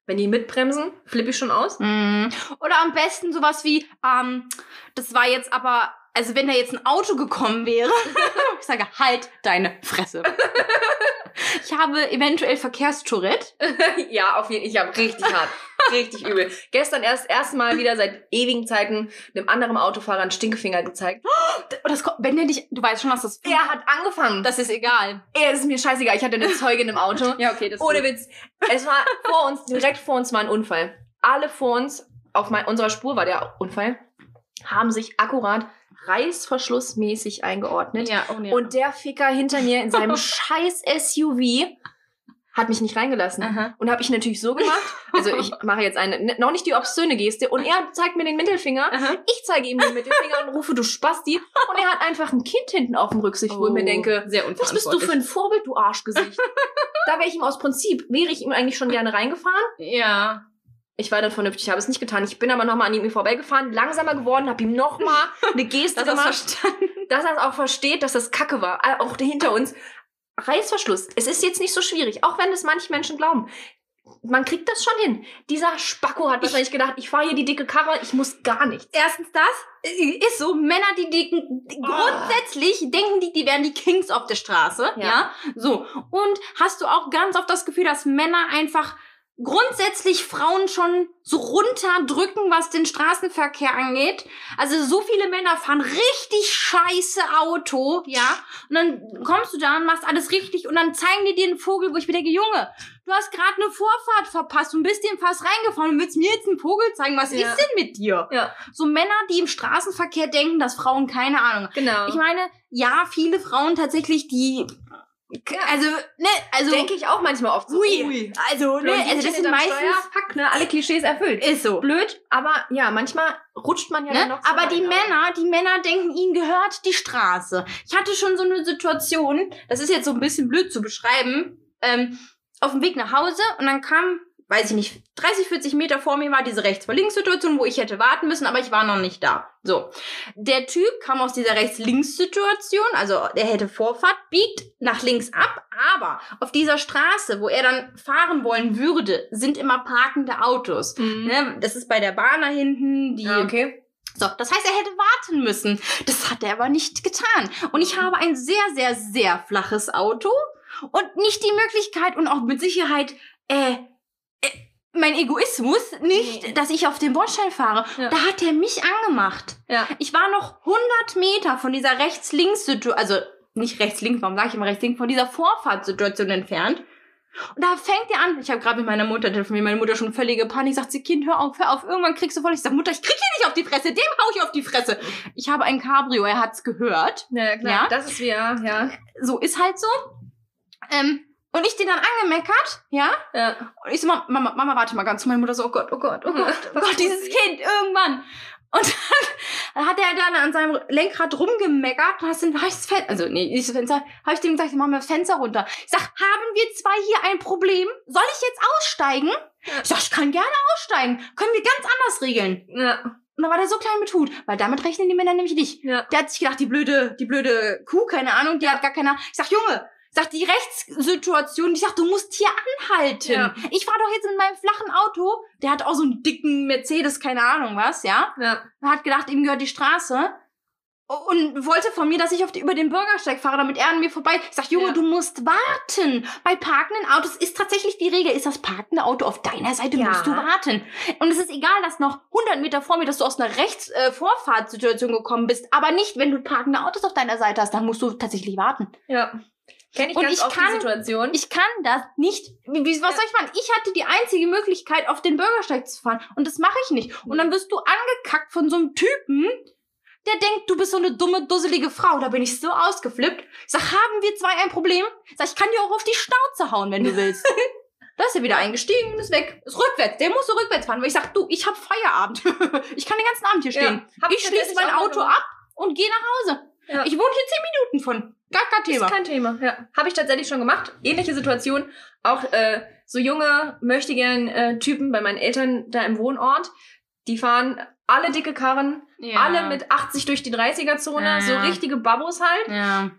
Wenn die mitbremsen, flippe ich schon aus. Mhm. Oder am besten sowas wie, ähm, das war jetzt aber, also wenn da jetzt ein Auto gekommen wäre, ich sage, halt deine Fresse. ich habe eventuell Verkehrstourette. ja, auf jeden Fall. Ich habe richtig hart. richtig übel. Gestern erst erstmal wieder seit ewigen Zeiten einem anderen Autofahrer einen Stinkefinger gezeigt. Das, wenn der dich, du weißt schon, was das Er hat angefangen. Das ist egal. Er ist mir scheißegal. Ich hatte eine Zeugin im Auto. Ja, okay, das Ohne Witz. Es war vor uns, direkt vor uns war ein Unfall. Alle vor uns, auf mein, unserer Spur war der Unfall, haben sich akkurat reißverschlussmäßig eingeordnet. Ja, oh nee. Und der Ficker hinter mir in seinem scheiß SUV hat mich nicht reingelassen. Aha. Und habe ich natürlich so gemacht. Also ich mache jetzt eine, ne- noch nicht die obszöne Geste. Und er zeigt mir den Mittelfinger. Aha. Ich zeige ihm den Mittelfinger und rufe, du Spasti. Und er hat einfach ein Kind hinten auf dem Rücksicht, wo ich mir denke, Oh, sehr was bist du für ein Vorbild, du Arschgesicht? da wäre ich ihm aus Prinzip, wäre ich ihm eigentlich schon gerne reingefahren. Ja. Ich war dann vernünftig, ich habe es nicht getan. Ich bin aber nochmal an ihm vorbeigefahren, langsamer geworden, habe ihm nochmal eine Geste Das hast gemacht, verstanden. dass er es auch versteht, dass das Kacke war. Äh, Auch hinter uns. Reißverschluss. Es ist jetzt nicht so schwierig, auch wenn es manche Menschen glauben. Man kriegt das schon hin. Dieser Spacko hat wahrscheinlich gedacht, ich fahre hier die dicke Karre, ich muss gar nichts. Erstens das äh, ist so, Männer, die dicken, Ah. grundsätzlich denken die, die wären die Kings auf der Straße, Ja. ja. So. Und hast du auch ganz oft das Gefühl, dass Männer einfach grundsätzlich Frauen schon so runterdrücken, was den Straßenverkehr angeht. Also so viele Männer fahren richtig scheiße Auto, ja. Und dann kommst du da und machst alles richtig und dann zeigen die dir einen Vogel, wo ich mir denke, Junge, du hast gerade eine Vorfahrt verpasst und bist dem fast reingefahren und willst mir jetzt einen Vogel zeigen. Was Ja. ist denn mit dir? Ja, So Männer, die im Straßenverkehr denken, dass Frauen keine Ahnung. genau. Ich meine, ja, viele Frauen tatsächlich, die, also, ne, also, denke ich auch manchmal oft so. ui, also, ne, also das sind meistens, Fuck, ne, alle Klischees erfüllt. ist so. Blöd, aber ja, manchmal rutscht man ja Ne? noch Aber die. Männer, die Männer denken, ihnen gehört die Straße. Ich hatte schon so eine Situation, das ist jetzt so ein bisschen blöd zu beschreiben, ähm, auf dem Weg nach Hause und dann kam, weiß ich nicht, 30, 40 Meter vor mir war diese Rechts-vor-Links-Situation, wo ich hätte warten müssen, aber ich war noch nicht da. So. Der Typ kam aus dieser Rechts-Links-Situation, also der hätte Vorfahrt, biegt nach links ab, aber auf dieser Straße, wo er dann fahren wollen würde, sind immer parkende Autos. Mhm. Ne, das ist bei der Bahn da hinten, die Ah, okay. so, das heißt, er hätte warten müssen. Das hat er aber nicht getan. Und ich habe ein sehr, sehr, sehr flaches Auto. und nicht die Möglichkeit und auch mit Sicherheit, äh mein Egoismus nicht, Nee. dass ich auf den Bordstein fahre. Ja. Da hat er mich angemacht. Ja. Ich war noch 100 Meter von dieser Rechts-Links-Situation, also nicht rechts-links, warum sage ich immer rechts-links, von dieser Vorfahrtssituation entfernt. Und da fängt er an. Ich habe gerade mit meiner Mutter telefoniert, meine Mutter schon völlige Panik, sagt sie, Kind, hör auf, hör auf, irgendwann kriegst du voll. Ich sag, Mutter, ich krieg hier nicht auf die Fresse, dem hau ich auf die Fresse. Ich habe ein Cabrio, er hat's gehört. Ja, klar. Ja? Das ist wie, ja, ja. So ist halt so. Ähm, und ich den dann angemeckert, ja? ja. Und ich so, Mama, Mama, Mama, warte mal ganz. Und meine Mutter so, oh Gott, oh Gott, oh Gott, oh Gott, dieses? Kind, irgendwann. Und dann hat er dann an seinem Lenkrad rumgemeckert und hast dann, hab ich das Fenster, also nee, nicht das Fenster, habe ich dem gesagt, mach mal das Fenster runter. Ich sag, haben wir zwei hier ein Problem? Soll ich jetzt aussteigen? Ich sag, ich kann gerne aussteigen. Können wir ganz anders regeln. Ja. Und dann war der so klein mit Hut, weil damit rechnen die Männer nämlich nicht. Ja. Der hat sich gedacht, die blöde, die blöde Kuh, keine Ahnung, die hat gar keine Ahnung. Ich sag, Junge, ich sag, die Rechtssituation, ich sag, du musst hier anhalten. Ja. Ich fahr doch jetzt in meinem flachen Auto, der hat auch so einen dicken Mercedes, keine Ahnung was, ja. Ja. Er hat gedacht, ihm gehört die Straße. Und wollte von mir, dass ich auf die, über den Bürgersteig fahre, damit er an mir vorbei. Ich sag, Junge, Ja. du musst warten. Bei parkenden Autos ist tatsächlich die Regel, ist das parkende Auto auf deiner Seite, Ja. musst du warten. Und es ist egal, dass noch 100 Meter vor mir, dass du aus einer Rechts-Vorfahrtssituation gekommen bist, aber nicht, wenn du parkende Autos auf deiner Seite hast, dann musst du tatsächlich warten. Ja. Kenn ich Und ganz ich oft kann- die Situation. Ich kann das nicht. Wie, was soll ich machen? Ich hatte die einzige Möglichkeit, auf den Bürgersteig zu fahren. Und das mache ich nicht. Und dann wirst du angekackt von so einem Typen, der denkt, du bist so eine dumme, dusselige Frau. Da bin ich so ausgeflippt. Ich sag, haben wir zwei ein Problem? Ich sag, ich kann dir auch auf die Schnauze hauen, wenn du willst. Da ist er wieder eingestiegen und ist weg. Ist rückwärts. Der muss so rückwärts fahren, weil ich sag, du, ich hab Feierabend. ich kann den ganzen Abend hier stehen. Hab ich schließe mein Auto gemacht. ab und gehe nach Hause. Ja. Ich wohne hier zehn Minuten von. Gar kein Thema. Ist kein Thema, ja. Habe ich tatsächlich schon gemacht. Ähnliche Situation. Auch äh, so junge, möchte gern äh, Typen bei meinen Eltern da im Wohnort. Die fahren alle dicke Karren, Ja. alle mit 80 durch die 30er-Zone, Ja, so richtige Babos halt. Ja.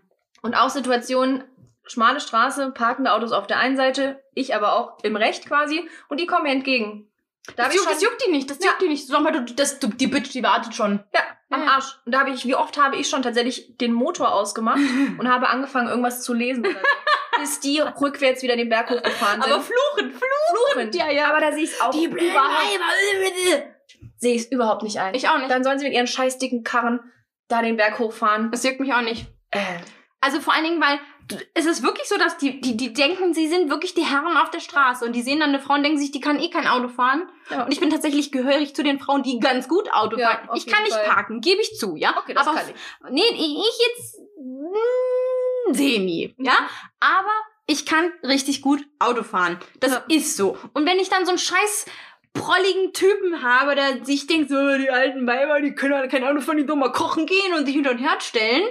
Und auch Situationen, schmale Straße, parkende Autos auf der einen Seite, ich aber auch im Recht quasi, und die kommen mir entgegen. Da Das ich juckt, schon, das juckt die nicht, das Ja. juckt die nicht. Sag mal, du, das, du, die Bitch, die wartet schon. ja, am Ja. Arsch. Und da habe ich, wie oft habe ich schon tatsächlich den Motor ausgemacht und habe angefangen, irgendwas zu lesen. Bis die rückwärts wieder den Berg hochgefahren sind. Aber fluchen, fluchen. fluchend. Ja, ja. Aber da sehe ich es auch Die überhaupt, sehe ich es überhaupt nicht ein. Ich auch nicht. Dann sollen sie mit ihren scheiß dicken Karren da den Berg hochfahren. Das juckt mich auch nicht. Äh, Also vor allen Dingen, weil es ist wirklich so, dass die, die, die denken, sie sind wirklich die Herren auf der Straße und die sehen dann eine Frau und denken sich, die kann eh kein Auto fahren. ja. Und ich bin tatsächlich gehörig zu den Frauen, die ganz gut Auto Ja, fahren. Ich kann nicht Fall. parken, gebe ich zu, ja. okay, das Aber kann ich. Nee, ich jetzt mm, semi, ja. Aber ich kann richtig gut Auto fahren. Das Ja. ist so. Und wenn ich dann so einen scheiß prolligen Typen habe, der sich denkt, so, die alten Weiber, die können halt kein Auto fahren, die doch mal kochen gehen und sich unter den Herd stellen.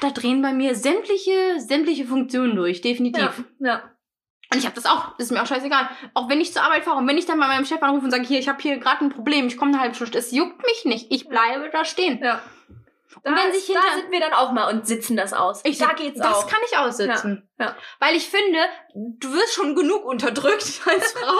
Da drehen bei mir sämtliche, sämtliche Funktionen durch, definitiv. Ja, ja. Und ich habe das auch, das ist mir auch scheißegal. Auch wenn ich zur Arbeit fahre und wenn ich dann bei meinem Chef anrufe und sage, hier, ich habe hier gerade ein Problem, ich komme eine halbe Stunde, es juckt mich nicht, ich bleibe da stehen. ja. Und wenn sich da hinter- sind wir dann auch mal und sitzen das aus. Ich, da geht's das auch. kann ich aussitzen. Ja, ja. Weil ich finde, du wirst schon genug unterdrückt als Frau.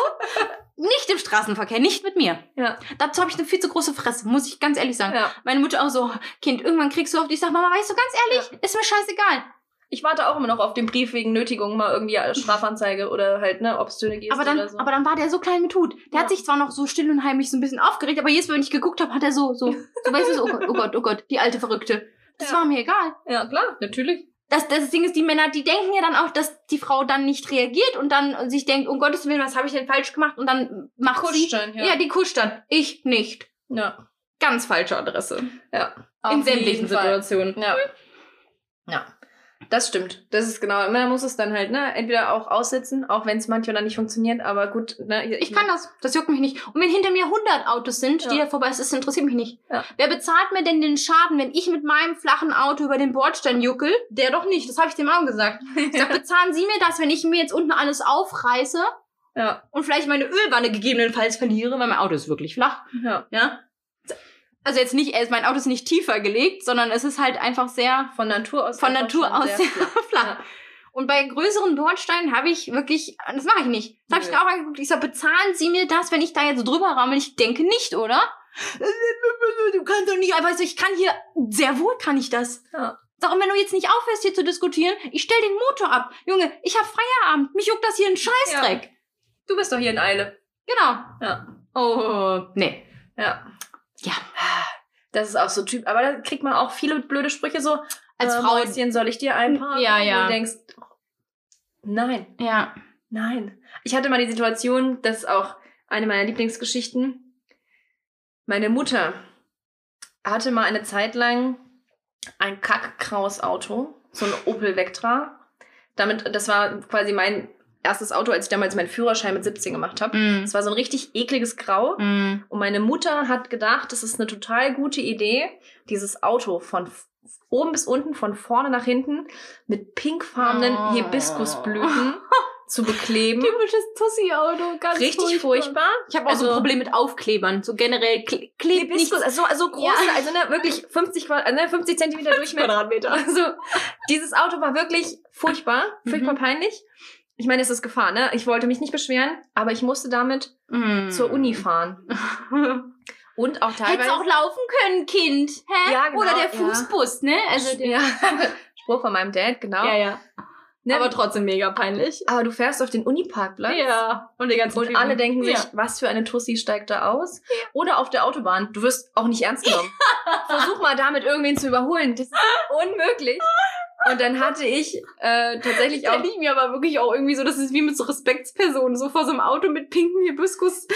Nicht im Straßenverkehr, nicht mit mir. Ja. Dazu habe ich eine viel zu große Fresse, muss ich ganz ehrlich sagen. ja. Meine Mutter auch so, Kind, irgendwann kriegst du auf dich. Ich sag, Mama, weißt du, ganz ehrlich, ist mir scheißegal. Ich warte auch immer noch auf den Brief wegen Nötigung, mal irgendwie als Strafanzeige oder halt, ne, obszöne Geste Aber dann, oder so. aber dann war der so klein mit Hut. Der hat Ja. sich zwar noch so still und heimlich so ein bisschen aufgeregt, aber jedes Mal, wenn ich geguckt habe, hat er so, so, so weißt du, so, oh Gott, oh Gott, oh Gott, die alte Verrückte. Das Ja. war mir egal. ja, klar, natürlich. Das, das Ding ist, die Männer, die denken ja dann auch, dass die Frau dann nicht reagiert und dann sich denkt, um Gottes Willen, was habe ich denn falsch gemacht? Und dann macht sie. Kuscht dann, Ja. ja. die kuscht dann. Ich nicht. Ja. Ganz falsche Adresse. Ja. In Auf sämtlichen jeden Fall. Situationen. Ja. Ja. Das stimmt. Das ist genau. Man muss es dann halt, ne, entweder auch aussitzen, auch wenn es manchmal dann nicht funktioniert, aber gut, ne. Ich kann das. Das juckt mich nicht. Und wenn hinter mir 100 Autos sind, die Ja. da vorbei sind, das interessiert mich nicht. Ja. Wer bezahlt mir denn den Schaden, wenn ich mit meinem flachen Auto über den Bordstein juckel? Der doch nicht. Das habe ich dem auch gesagt. Ich sag, bezahlen Sie mir das, wenn ich mir jetzt unten alles aufreiße Ja. und vielleicht meine Ölwanne gegebenenfalls verliere, weil mein Auto ist wirklich flach. Ja. Ja. Also jetzt nicht, äh, mein Auto ist nicht tiefer gelegt, sondern es ist halt einfach sehr Von Natur aus. von Natur aus sehr sehr flach. flach. Ja. Und bei größeren Bordsteinen habe ich wirklich, das mache ich nicht. Das habe ich mir auch angeguckt. Ich sag, bezahlen Sie mir das, wenn ich da jetzt drüber ramme? Ich denke nicht, oder? Du kannst doch nicht einfach so, ich kann hier, sehr wohl kann ich das. Ja. Sag, und wenn du jetzt nicht aufhörst, hier zu diskutieren, ich stell den Motor ab. Junge, ich hab Feierabend. Mich juckt das hier ein Scheißdreck. Du bist doch hier in Eile. Genau. Ja. Oh, nee. Ja. Ja. Das ist auch so Typ. Aber da kriegt man auch viele blöde Sprüche so. Als äh, Frau- Mäuschen, soll ich dir einparken? Ja, ja. Und du denkst, nein, Ja. nein. Ich hatte mal die Situation, das ist auch eine meiner Lieblingsgeschichten. Meine Mutter hatte mal eine Zeit lang ein kackgraues Auto, so ein Opel Vectra. Damit, das war quasi mein erstes Auto, als ich damals meinen Führerschein mit 17 gemacht habe. Mm. Es war so ein richtig ekliges Grau. Mm. Und meine Mutter hat gedacht, das ist eine total gute Idee, dieses Auto von oben bis unten, von vorne nach hinten mit pinkfarbenen Oh. Hibiskusblüten zu bekleben. Typisches Tussi-Auto, ganz Richtig furchtbar. Ich habe auch so Also- ein Problem mit Aufklebern. So generell kle klebt. Hibiskus, also, also große, Ja. also ne, wirklich 50, Quadrat, ne, 50 Zentimeter Durchmesser. Quadratmeter. Also dieses Auto war wirklich furchtbar, furchtbar Mhm. peinlich. Ich meine, es ist Gefahr, ne? Ich wollte mich nicht beschweren, aber ich musste damit Mm. zur Uni fahren. Und auch teilweise... Hättest auch laufen können, Kind. Hä? Ja, genau, Oder der ja. Fußbus, ne? Also der, ja, Spruch von meinem Dad, genau. ja, ja. Ne? Aber trotzdem mega peinlich. Aber du fährst auf den Uniparkplatz. Ja. Und die ganzen Und Typen. alle denken sich, Ja. was für eine Tussi steigt da aus? Oder auf der Autobahn. Du wirst auch nicht ernst genommen. Versuch mal damit irgendwen zu überholen. Das ist unmöglich. Und dann hatte ich äh, tatsächlich auch. Stell ich mir aber wirklich auch irgendwie so, das ist wie mit so Respektspersonen, so vor so einem Auto mit pinken Hibiskus.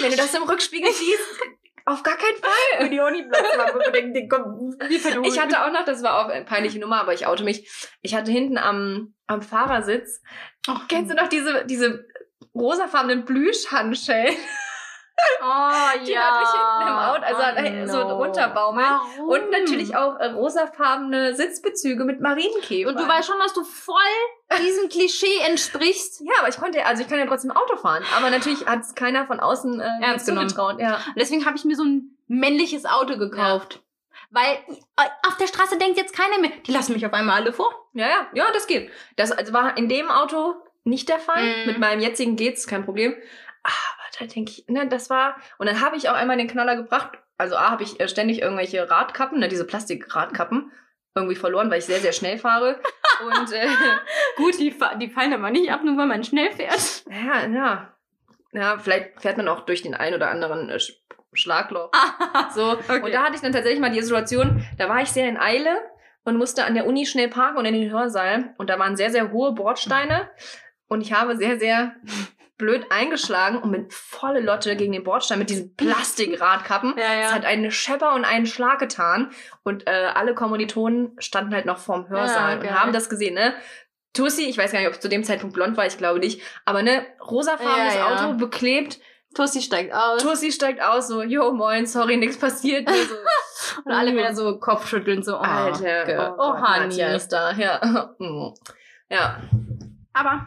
Wenn du das im Rückspiegel siehst, auf gar keinen Fall. Uni-Platz war, wo wir denken, wir verduschen. Ich hatte auch noch, das war auch eine peinliche Nummer, aber ich oute mich. Ich hatte hinten am, am Fahrersitz, oh, kennst du noch diese, diese rosafarbenen Plüschhandschellen? Oh, Die ja. hatte ich hinten im Auto, also Oh, so ein Runterbaumeln. Warum? Und natürlich auch äh, rosafarbene Sitzbezüge mit Marienkäfer. Und du weißt schon, dass du voll diesem Klischee entsprichst. Ja, aber ich konnte, also ich kann ja trotzdem Auto fahren. Aber natürlich hat es keiner von außen äh, Ernst genommen. zugetraut. Ja. Und deswegen habe ich mir so ein männliches Auto gekauft. Weil äh, auf der Straße denkt jetzt keiner mehr, die lassen mich auf einmal alle vor. ja, ja, ja, das geht. Das also war in dem Auto nicht der Fall. Mhm. Mit meinem jetzigen geht's, kein Problem. Da denke ich, ne, das war. Und dann habe ich auch einmal den Knaller gebracht. Also A, habe ich äh, ständig irgendwelche Radkappen, ne, diese Plastikradkappen, irgendwie verloren, weil ich sehr, sehr schnell fahre. Und äh, Gut, die, die fallen aber nicht ab, nur weil man schnell fährt. Ja, ja. Ja, vielleicht fährt man auch durch den ein oder anderen äh, Sch Schlagloch. So. Okay. Und da hatte ich dann tatsächlich mal die Situation, da war ich sehr in Eile und musste an der Uni schnell parken und in den Hörsaal. Und da waren sehr, sehr hohe Bordsteine. Und ich habe sehr, sehr blöd eingeschlagen und mit volle Lotte gegen den Bordstein mit diesen Plastikradkappen. Ja, Es hat einen Schepper und einen Schlag getan. Und äh, alle Kommilitonen standen halt noch vorm Hörsaal Ja, und haben das gesehen, ne? Tussi, ich weiß gar nicht, ob es zu dem Zeitpunkt blond war, ich glaube nicht. Aber ne, rosafarbenes Ja, ja. Auto, beklebt. Tussi steigt aus. Tussi steigt aus, so, yo, moin, sorry, nichts passiert. So, und alle wieder so Kopfschütteln, so, oh, Alter, oh, oh, Gott, Honey. Ist da, ja. Ja. Aber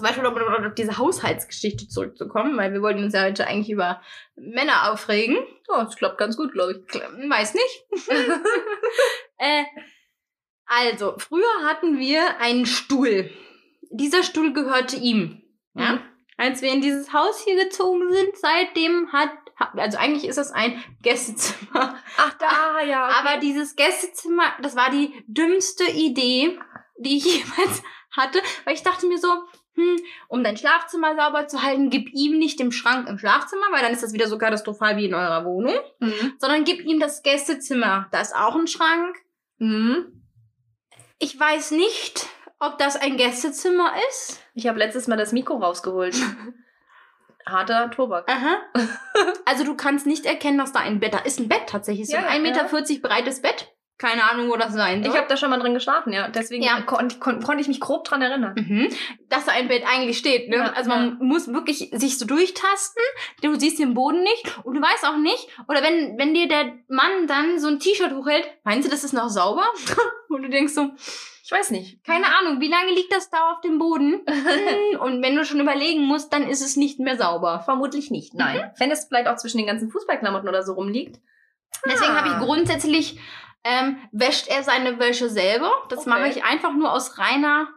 zum Beispiel, um auf diese Haushaltsgeschichte zurückzukommen, weil wir wollten uns ja heute eigentlich über Männer aufregen. Oh, das klappt ganz gut, glaube ich. Weiß nicht. äh, also, früher hatten wir einen Stuhl. Dieser Stuhl gehörte ihm. Ja? Mhm. Als wir in dieses Haus hier gezogen sind, seitdem hat, ha- also eigentlich ist das ein Gästezimmer. Ach, da, ja. okay. Aber dieses Gästezimmer, das war die dümmste Idee, die ich jemals hatte, weil ich dachte mir so, hm, um dein Schlafzimmer sauber zu halten, gib ihm nicht den Schrank im Schlafzimmer, weil dann ist das wieder so katastrophal wie in eurer Wohnung, Mhm. sondern gib ihm das Gästezimmer. Da ist auch ein Schrank. Mhm. Ich weiß nicht, ob das ein Gästezimmer ist. Ich habe letztes Mal das Mikro rausgeholt. Harter Tobak. Aha. Also du kannst nicht erkennen, dass da ein Bett, da ist ein Bett tatsächlich, so Ja, ein 1,40 ja. Meter breites Bett. Keine Ahnung, wo das sein soll. Ich habe da schon mal drin geschlafen, ja. Deswegen Ja. kon kon konnte ich mich grob dran erinnern. Mhm. Dass da ein Bett eigentlich steht. Ne? Ja, also man muss wirklich sich so durchtasten. Du siehst den Boden nicht und du weißt auch nicht. Oder wenn, wenn dir der Mann dann so ein T-Shirt hochhält, meinst du, das ist noch sauber? und du denkst so, Ich weiß nicht. keine Ahnung, wie lange liegt das da auf dem Boden? Hm, und wenn du schon überlegen musst, dann ist es nicht mehr sauber. Vermutlich nicht. Nein. Wenn es vielleicht auch zwischen den ganzen Fußballklamotten oder so rumliegt. Deswegen Ah. habe ich grundsätzlich, ähm, wäscht er seine Wäsche selber. Das Okay. mache ich einfach nur aus reiner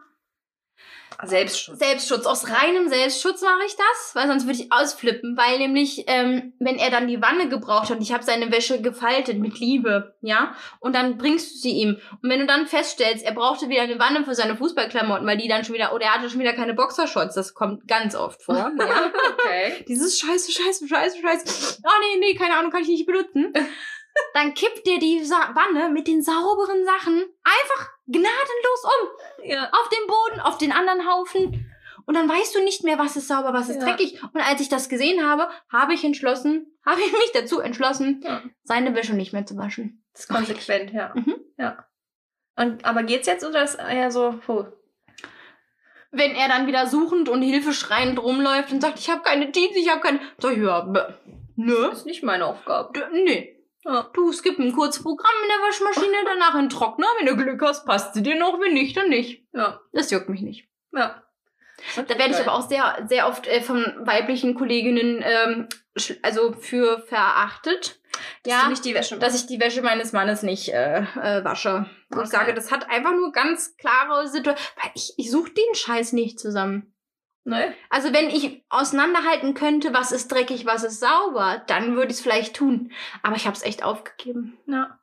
Selbstschutz. Selbstschutz. Aus reinem Selbstschutz mache ich das, weil sonst würde ich ausflippen. Weil nämlich, ähm, wenn er dann die Wanne gebraucht hat und ich habe seine Wäsche gefaltet mit Liebe, ja, und dann bringst du sie ihm. Und wenn du dann feststellst, er brauchte wieder eine Wanne für seine Fußballklamotten, weil die dann schon wieder, oder er hatte schon wieder keine Boxershorts, das kommt ganz oft vor, ja. Okay. Dieses Scheiße, Scheiße, Scheiße, Scheiße. Oh nee, nee, keine Ahnung, kann ich nicht benutzen. Dann kippt dir die Wanne mit den sauberen Sachen einfach gnadenlos um Ja. auf den Boden, auf den anderen Haufen. Und dann weißt du nicht mehr, was ist sauber, was ist Ja. dreckig. Und als ich das gesehen habe, habe ich entschlossen, habe ich mich dazu entschlossen, Ja. seine Wäsche nicht mehr zu waschen. Das ist konsequent, ja. Mhm. Ja. Und, aber geht's jetzt oder ist eher so, puh. Wenn er dann wieder suchend und hilfeschreiend rumläuft und sagt, ich habe keine Jeans, ich habe keine... Sag ich, ja, nö, ist nicht meine Aufgabe. d- nee. Ja. Du skippen ein kurzes Programm in der Waschmaschine, danach in den Trockner. Wenn du Glück hast, passt sie dir noch, wenn nicht, dann nicht. Ja. Das juckt mich nicht. Ja. Da werde ich aber auch sehr, sehr oft äh, von weiblichen Kolleginnen ähm, also für verachtet. Dass du nicht die Wäsche dass ich die Wäsche meines Mannes nicht äh, äh, wasche. Okay. Ich sage, das hat einfach nur ganz klare Situation. Weil ich, ich suche den Scheiß nicht zusammen. Ne? Also wenn ich auseinanderhalten könnte, was ist dreckig, was ist sauber, dann würde ich es vielleicht tun. Aber ich habe es echt aufgegeben. Ja.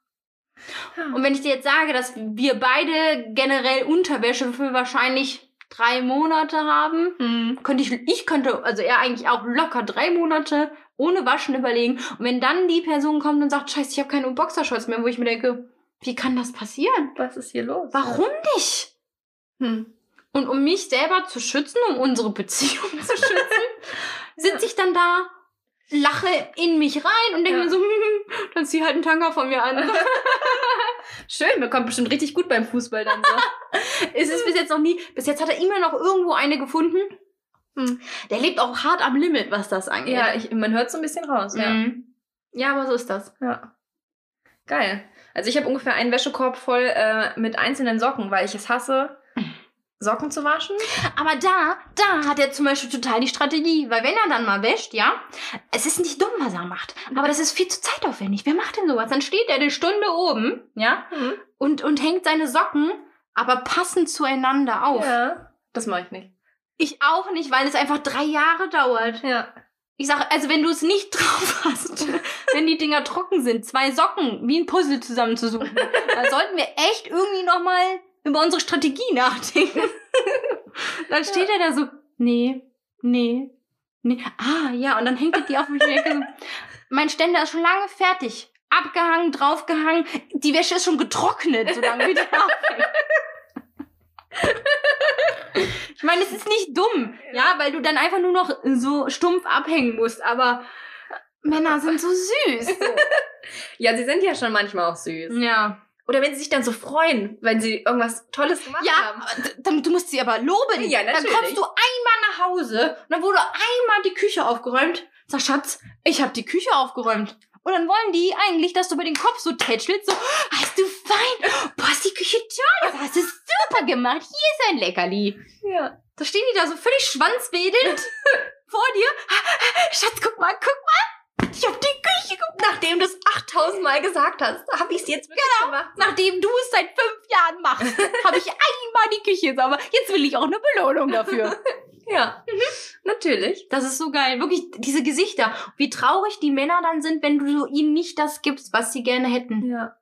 Und wenn ich dir jetzt sage, dass wir beide generell Unterwäsche für wahrscheinlich drei Monate haben, Hm. könnte ich, ich könnte, also er eigentlich auch locker drei Monate ohne Waschen überlegen. Und wenn dann die Person kommt und sagt, scheiße, ich habe keine Boxershorts mehr, wo ich mir denke, wie kann das passieren? Was ist hier los? Warum nicht? Hm. Und um mich selber zu schützen, um unsere Beziehung zu schützen, sitze ich dann da, lache in mich rein und denke Ja. mir so, hm, dann zieh halt einen Tanga von mir an. Schön, mir kommt bestimmt richtig gut beim Fußball dann so. es ist bis jetzt noch nie, bis jetzt hat er immer noch irgendwo eine gefunden. Hm. Der lebt auch hart am Limit, was das angeht. ja, ich, man hört so ein bisschen raus, ja. Mhm. ja, aber so ist das. Ja. Geil. Also ich habe ungefähr einen Wäschekorb voll äh, mit einzelnen Socken, weil ich es hasse, Socken zu waschen. Aber da, da hat er zum Beispiel total die Strategie, weil wenn er dann mal wäscht, ja, es ist nicht dumm, was er macht, aber das ist viel zu zeitaufwendig. Wer macht denn sowas? Dann steht er eine Stunde oben, ja, und, und hängt seine Socken aber passend zueinander auf. Ja. Das mache ich nicht. Ich auch nicht, weil es einfach drei Jahre dauert. Ja. Ich sage, also wenn du es nicht drauf hast, wenn die Dinger trocken sind, zwei Socken wie ein Puzzle zusammenzusuchen, dann sollten wir echt irgendwie nochmal über unsere Strategie nachdenken. dann steht er da so, nee, nee, nee. Ah, ja, und dann hängt er die auf mich. Mein Ständer ist schon lange fertig. Abgehangen, draufgehangen. Die Wäsche ist schon getrocknet, solange wie der aufhängt. Ich meine, es ist nicht dumm, ja, weil du dann einfach nur noch so stumpf abhängen musst, aber Männer sind so süß. Ja, sie sind ja schon manchmal auch süß. Ja. Oder wenn sie sich dann so freuen, wenn sie irgendwas Tolles gemacht Ja, haben. dann, du musst sie aber loben. Ja, Dann natürlich. kommst du einmal nach Hause und dann wurde einmal die Küche aufgeräumt. Sag, Schatz, ich habe die Küche aufgeräumt. Und dann wollen die eigentlich, dass du über den Kopf so tätschelst, so, hast du fein, boah, ist die Küche toll, das hast du super gemacht, hier ist ein Leckerli. Ja. Da stehen die da so völlig schwanzwedelnd vor dir. Schatz, guck mal, guck mal. Ich hab die Küche gemacht. Nachdem du es 8000 Mal gesagt hast, habe ich es jetzt wirklich gemacht. Nachdem du es seit fünf Jahren machst, habe ich einmal die Küche sauber. Jetzt will ich auch eine Belohnung dafür. Ja, natürlich. Das ist so geil. Wirklich, diese Gesichter. Wie traurig die Männer dann sind, wenn du ihnen nicht das gibst, was sie gerne hätten. Ja.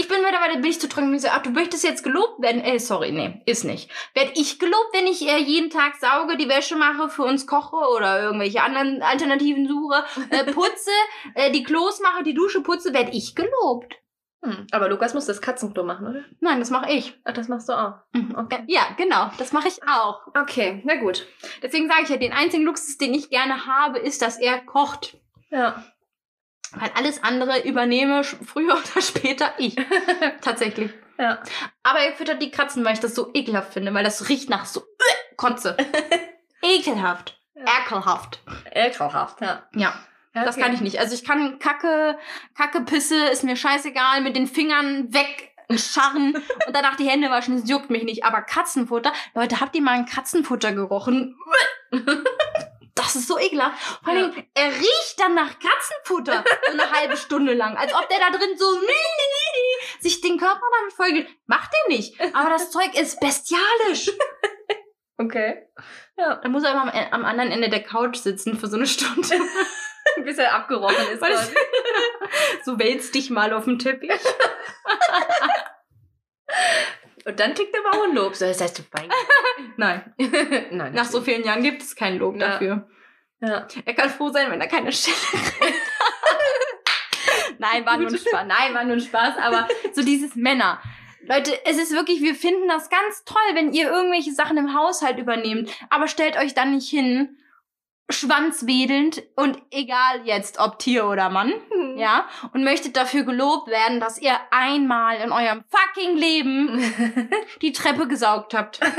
Ich bin mittlerweile, bin ich zu trocken. Ich so, ach, du möchtest jetzt gelobt werden? Äh, sorry, nee, ist nicht. Werd ich gelobt, wenn ich äh, jeden Tag sauge, die Wäsche mache, für uns koche oder irgendwelche anderen Alternativen suche, äh, putze, äh, die Klos mache, die Dusche putze, werd ich gelobt. Hm. Aber Lukas muss das Katzenklo machen, oder? Nein, das mache ich. Ach, das machst du auch. Mhm. Okay. Ja, genau, das mache ich auch. Okay, na gut. Deswegen sage ich ja, den einzigen Luxus, den ich gerne habe, ist, dass er kocht. Ja. Weil alles andere übernehme früher oder später ich. Tatsächlich. Ja. Aber er füttert die Katzen, weil ich das so ekelhaft finde, weil das riecht nach so äh, Kotze. Ekelhaft. Ja. Ekelhaft. Ekelhaft, ja. Ja, das kann ich nicht. Also ich kann Kacke, Kacke, Pisse, ist mir scheißegal, mit den Fingern wegscharren und danach die Hände waschen, das juckt mich nicht. Aber Katzenfutter, Leute, habt ihr mal ein Katzenfutter gerochen? Das ist so ekelhaft. Vor allem, er riecht dann nach Katzenfutter so eine halbe Stunde lang. Als ob der da drin so sich den Körper damit vollgeht. Macht er nicht. Aber das Zeug ist bestialisch. Okay. Ja. Dann muss er immer am, am anderen Ende der Couch sitzen für so eine Stunde. Bis er abgerochen ist. So wälz dich mal auf dem Teppich. Und dann kriegt er aber auch ein Lob. So, das heißt, du fein. Nein, Nein. nach so vielen Jahren gibt es kein Lob Ja. dafür. Ja. Er kann froh sein, wenn er keine Stelle kriegt. Nein, war nur ein. Spaß. Nein, war nur ein Spaß. Aber so dieses Männer. Leute, es ist wirklich, wir finden das ganz toll, wenn ihr irgendwelche Sachen im Haushalt übernehmt. Aber stellt euch dann nicht hin, schwanzwedelnd und egal jetzt, ob Tier oder Mann, ja, und möchtet dafür gelobt werden, dass ihr einmal in eurem fucking Leben die Treppe gesaugt habt.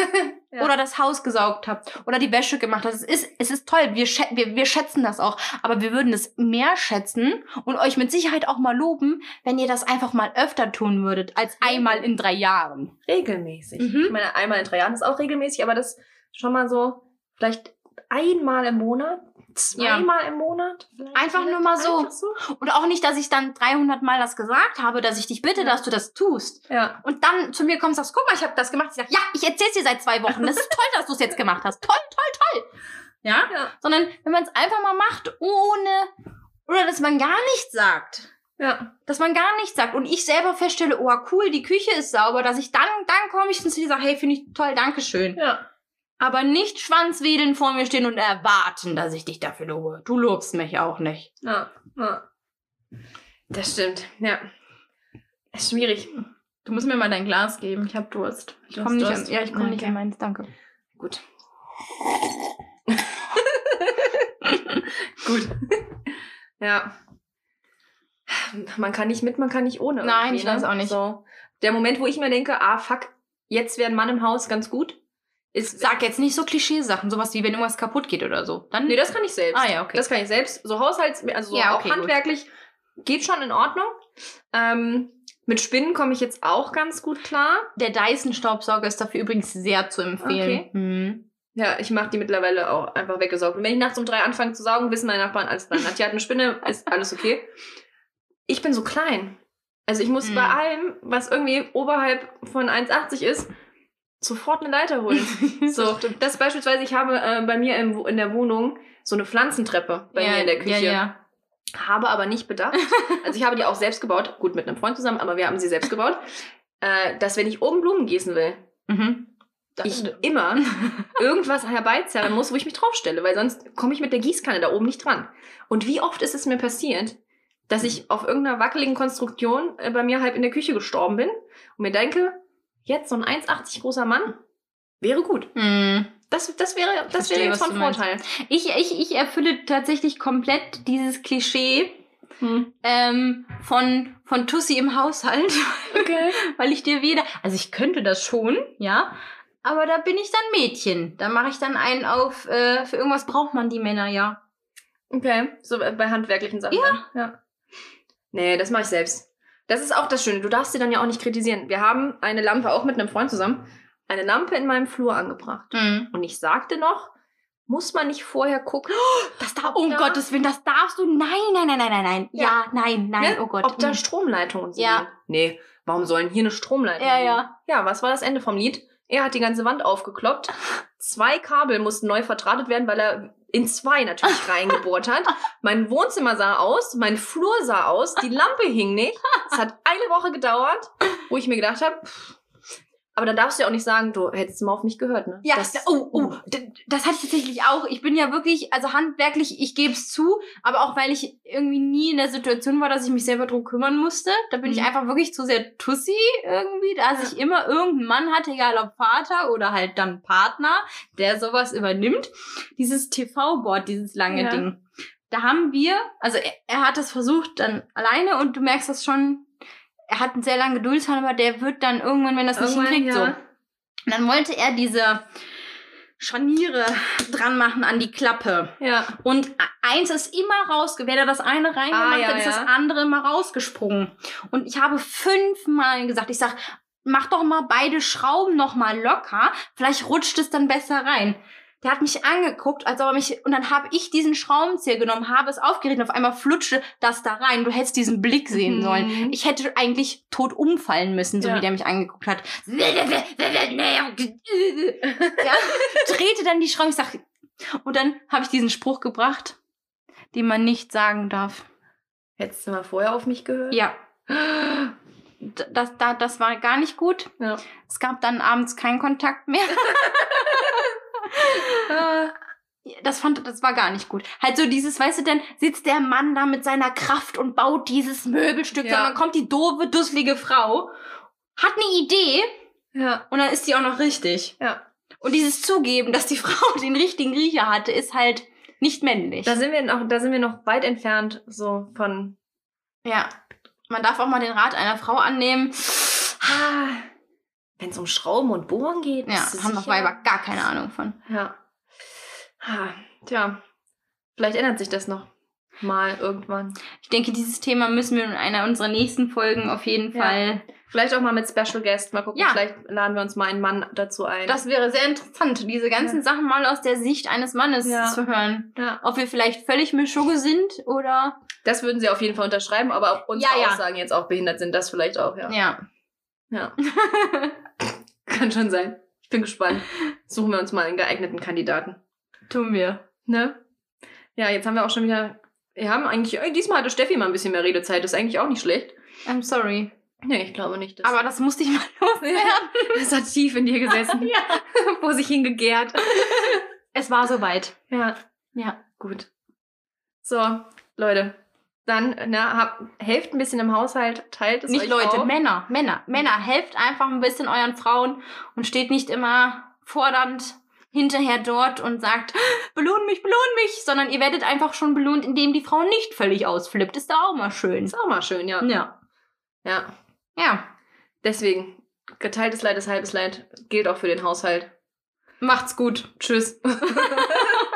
Ja. Oder das Haus gesaugt habt. Oder die Wäsche gemacht habt. Es ist, es ist toll. Wir, schä wir, wir schätzen das auch. Aber wir würden es mehr schätzen und euch mit Sicherheit auch mal loben, wenn ihr das einfach mal öfter tun würdet, als einmal in drei Jahren. regelmäßig. Mhm. Ich meine, einmal in drei Jahren ist auch regelmäßig, aber das schon mal so, vielleicht einmal im Monat, zweimal im Monat. vielleicht Einfach nur mal so. Einfach so. Und auch nicht, dass ich dann 300 Mal das gesagt habe, dass ich dich bitte, dass du das tust. Ja. Und dann zu mir kommst und sagst, guck mal, ich habe das gemacht. Ich sag, ja, ich erzähl's dir seit zwei Wochen. Das ist toll, dass du es jetzt gemacht hast. Toll, toll, toll. Ja? Ja. Sondern wenn man es einfach mal macht, ohne, oder dass man gar nichts sagt. Ja. dass man gar nichts sagt und ich selber feststelle, oh cool, die Küche ist sauber, dass ich dann, dann komme ich und zu dir sage, hey, finde ich toll, Dankeschön. Ja. Aber nicht schwanzwedeln vor mir stehen und erwarten, dass ich dich dafür lobe. Du lobst mich auch nicht. Ja. ja. Das stimmt. Ja. Ist schwierig. Du musst mir mal dein Glas geben, ich habe Durst. Ich Du komme nicht Durst? an, ja, ich komme nicht Okay. an meins, danke. Gut. Gut. ja. Man kann nicht mit, man kann nicht ohne. Nein, irgendwie, ne? ich weiß auch nicht. So. Der Moment, wo ich mir denke, ah, fuck, jetzt wäre ein Mann im Haus ganz gut, ist. Sag jetzt nicht so Klischeesachen, sowas wie wenn irgendwas kaputt geht oder so. Dann Nee, das kann ich selbst. Ah ja, okay. Das kann ich selbst. So Haushalts, also so Ja, auch okay, gut. handwerklich geht schon in Ordnung. Ähm, mit Spinnen komme ich jetzt auch ganz gut klar. der Dyson Staubsauger ist dafür übrigens sehr zu empfehlen. Okay. Mhm. Ja, ich mache die mittlerweile auch einfach weggesaugt. Und wenn ich nachts um drei anfange zu saugen, wissen meine Nachbarn alles dran. Die hat eine Spinne, ist alles okay. Ich bin so klein. Also ich muss Mhm. bei allem, was irgendwie oberhalb von 1,80 ist, sofort eine Leiter holen. So, das beispielsweise, ich habe äh, bei mir im, in der Wohnung so eine Pflanzentreppe bei ja, mir in der Küche. Ja, ja. Habe aber nicht bedacht. Also ich habe die auch selbst gebaut. Gut, mit einem Freund zusammen, aber wir haben sie selbst gebaut. Äh, dass wenn ich oben Blumen gießen will, Mhm. ich immer irgendwas herbeizerren muss, wo ich mich draufstelle, weil sonst komme ich mit der Gießkanne da oben nicht dran. Und wie oft ist es mir passiert, dass ich auf irgendeiner wackeligen Konstruktion äh, bei mir halb in der Küche gestorben bin und mir denke, jetzt so ein 1,80 großer Mann wäre gut. Mhm. Das, das wäre, das Verstehe, wäre jetzt von. Vorteil. Ich, ich, ich erfülle tatsächlich komplett dieses Klischee Hm. ähm, von, von Tussi im Haushalt, Okay. weil ich dir weder, also ich könnte das schon, ja, aber da bin ich dann Mädchen. Da mache ich dann einen auf, äh, für irgendwas braucht man die Männer ja. Okay, so äh, bei handwerklichen Sachen. Ja. ja. Nee, das mache ich selbst. Das ist auch das Schöne. Du darfst sie dann ja auch nicht kritisieren. Wir haben eine Lampe auch mit einem Freund zusammen, eine Lampe in meinem Flur angebracht. Mhm. Und ich sagte noch, muss man nicht vorher gucken, Das darf, um da- Gottes Willen, das darfst du, nein, nein, nein, nein, nein, nein, ja, Ja. nein, nein, ne? oh Gott. ob da Mhm. Stromleitungen sind? Ja. Nee, warum sollen hier eine Stromleitung Ja, liegen? ja. Ja, was war das Ende vom Lied? Er hat die ganze Wand aufgekloppt. Zwei Kabel mussten neu verdrahtet werden, weil er in zwei natürlich reingebohrt hat. Mein Wohnzimmer sah aus, mein Flur sah aus, die Lampe hing nicht. Es hat eine Woche gedauert, wo ich mir gedacht habe, aber dann darfst du ja auch nicht sagen, du hättest mal auf mich gehört, ne? Ja, das, oh, oh, d- das hatte ich tatsächlich auch. Ich bin ja wirklich, also handwerklich, ich gebe es zu, aber auch weil ich irgendwie nie in der Situation war, dass ich mich selber drum kümmern musste. Da bin ich Mhm. einfach wirklich zu sehr Tussi irgendwie, dass Ja. ich immer irgendeinen Mann hatte, egal ob Vater oder halt dann Partner, der sowas übernimmt. Dieses TV-Board, dieses lange Ja. Ding. Da haben wir, also er, er hat es versucht dann alleine und du merkst das schon, er hat einen sehr langen Geduldsfaden, aber der wird dann irgendwann, wenn das nicht hinkriegt, ja. so. Und dann wollte er diese Scharniere dran machen an die Klappe. Ja. Und eins ist immer rausge... Wenn er das eine reingemacht Ah, ja, hat, ist das ja. andere immer rausgesprungen. Und ich habe fünfmal gesagt, ich sag, mach doch mal beide Schrauben noch mal locker. Vielleicht rutscht es dann besser rein. Der hat mich angeguckt, als ob er mich, und dann habe ich diesen Schraubenzieher genommen, habe es aufgerichtet, und auf einmal flutschte das da rein. Du hättest diesen Blick sehen Mhm. sollen. Ich hätte eigentlich tot umfallen müssen, so Ja. wie der mich angeguckt hat. ja, drehte dann die Schraube, ich sag, und dann habe ich diesen Spruch gebracht, den man nicht sagen darf. Hättest du mal vorher auf mich gehört? Ja. Das, da, das war gar nicht gut. Ja. Es gab dann abends keinen Kontakt mehr. Das fand, das war gar nicht gut. Halt so dieses, weißt du denn, sitzt der Mann da mit seiner Kraft und baut dieses Möbelstück, Ja. sondern kommt die doofe, dusselige Frau, hat eine Idee Ja. und dann ist die auch noch richtig. Ja. Und dieses Zugeben, dass die Frau den richtigen Riecher hatte, ist halt nicht männlich. Da sind wir noch, da sind wir noch weit entfernt, so von. ja. Man darf auch mal den Rat einer Frau annehmen. Wenn es um Schrauben und Bohren geht. Ja, haben doch? Weiber gar keine Ahnung von. Ja. Ah, Tja, vielleicht ändert sich das noch mal irgendwann. Ich denke, dieses Thema müssen wir in einer unserer nächsten Folgen auf jeden Ja. Fall. Vielleicht auch mal mit Special Guest. Mal gucken, Ja. vielleicht laden wir uns mal einen Mann dazu ein. Das wäre sehr interessant, diese ganzen Ja. Sachen mal aus der Sicht eines Mannes zu hören. ja. Ob wir vielleicht völlig Mischugge sind oder. Das würden sie auf jeden Fall unterschreiben, aber ob unsere. Aussagen jetzt auch behindert sind, das vielleicht auch, ja. Ja. Ja. Kann schon sein. Ich bin gespannt. Suchen wir uns mal einen geeigneten Kandidaten. Tun wir. Ne? Ja, jetzt haben wir auch schon wieder. Wir haben eigentlich. äh, Diesmal hatte Steffi mal ein bisschen mehr Redezeit. Das ist eigentlich auch nicht schlecht. I'm sorry. Nee, ich glaube nicht. Aber das musste ich mal loswerden. das hat tief in dir gesessen. ja. Vor sich hingegärt. Es war soweit. Ja, Ja. gut. So, Leute. Dann, na, hab, helft ein bisschen im Haushalt, teilt es Nicht euch Leute, auf. Männer, Männer, Männer, helft einfach ein bisschen euren Frauen und steht nicht immer fordernd hinterher dort und sagt, belohn mich, belohn mich, sondern ihr werdet einfach schon belohnt, indem die Frau nicht völlig ausflippt. Ist da auch mal schön. Ist auch mal schön, ja. Ja. Ja. Ja. Deswegen, geteiltes Leid ist halbes Leid. Gilt auch für den Haushalt. Macht's gut. Tschüss.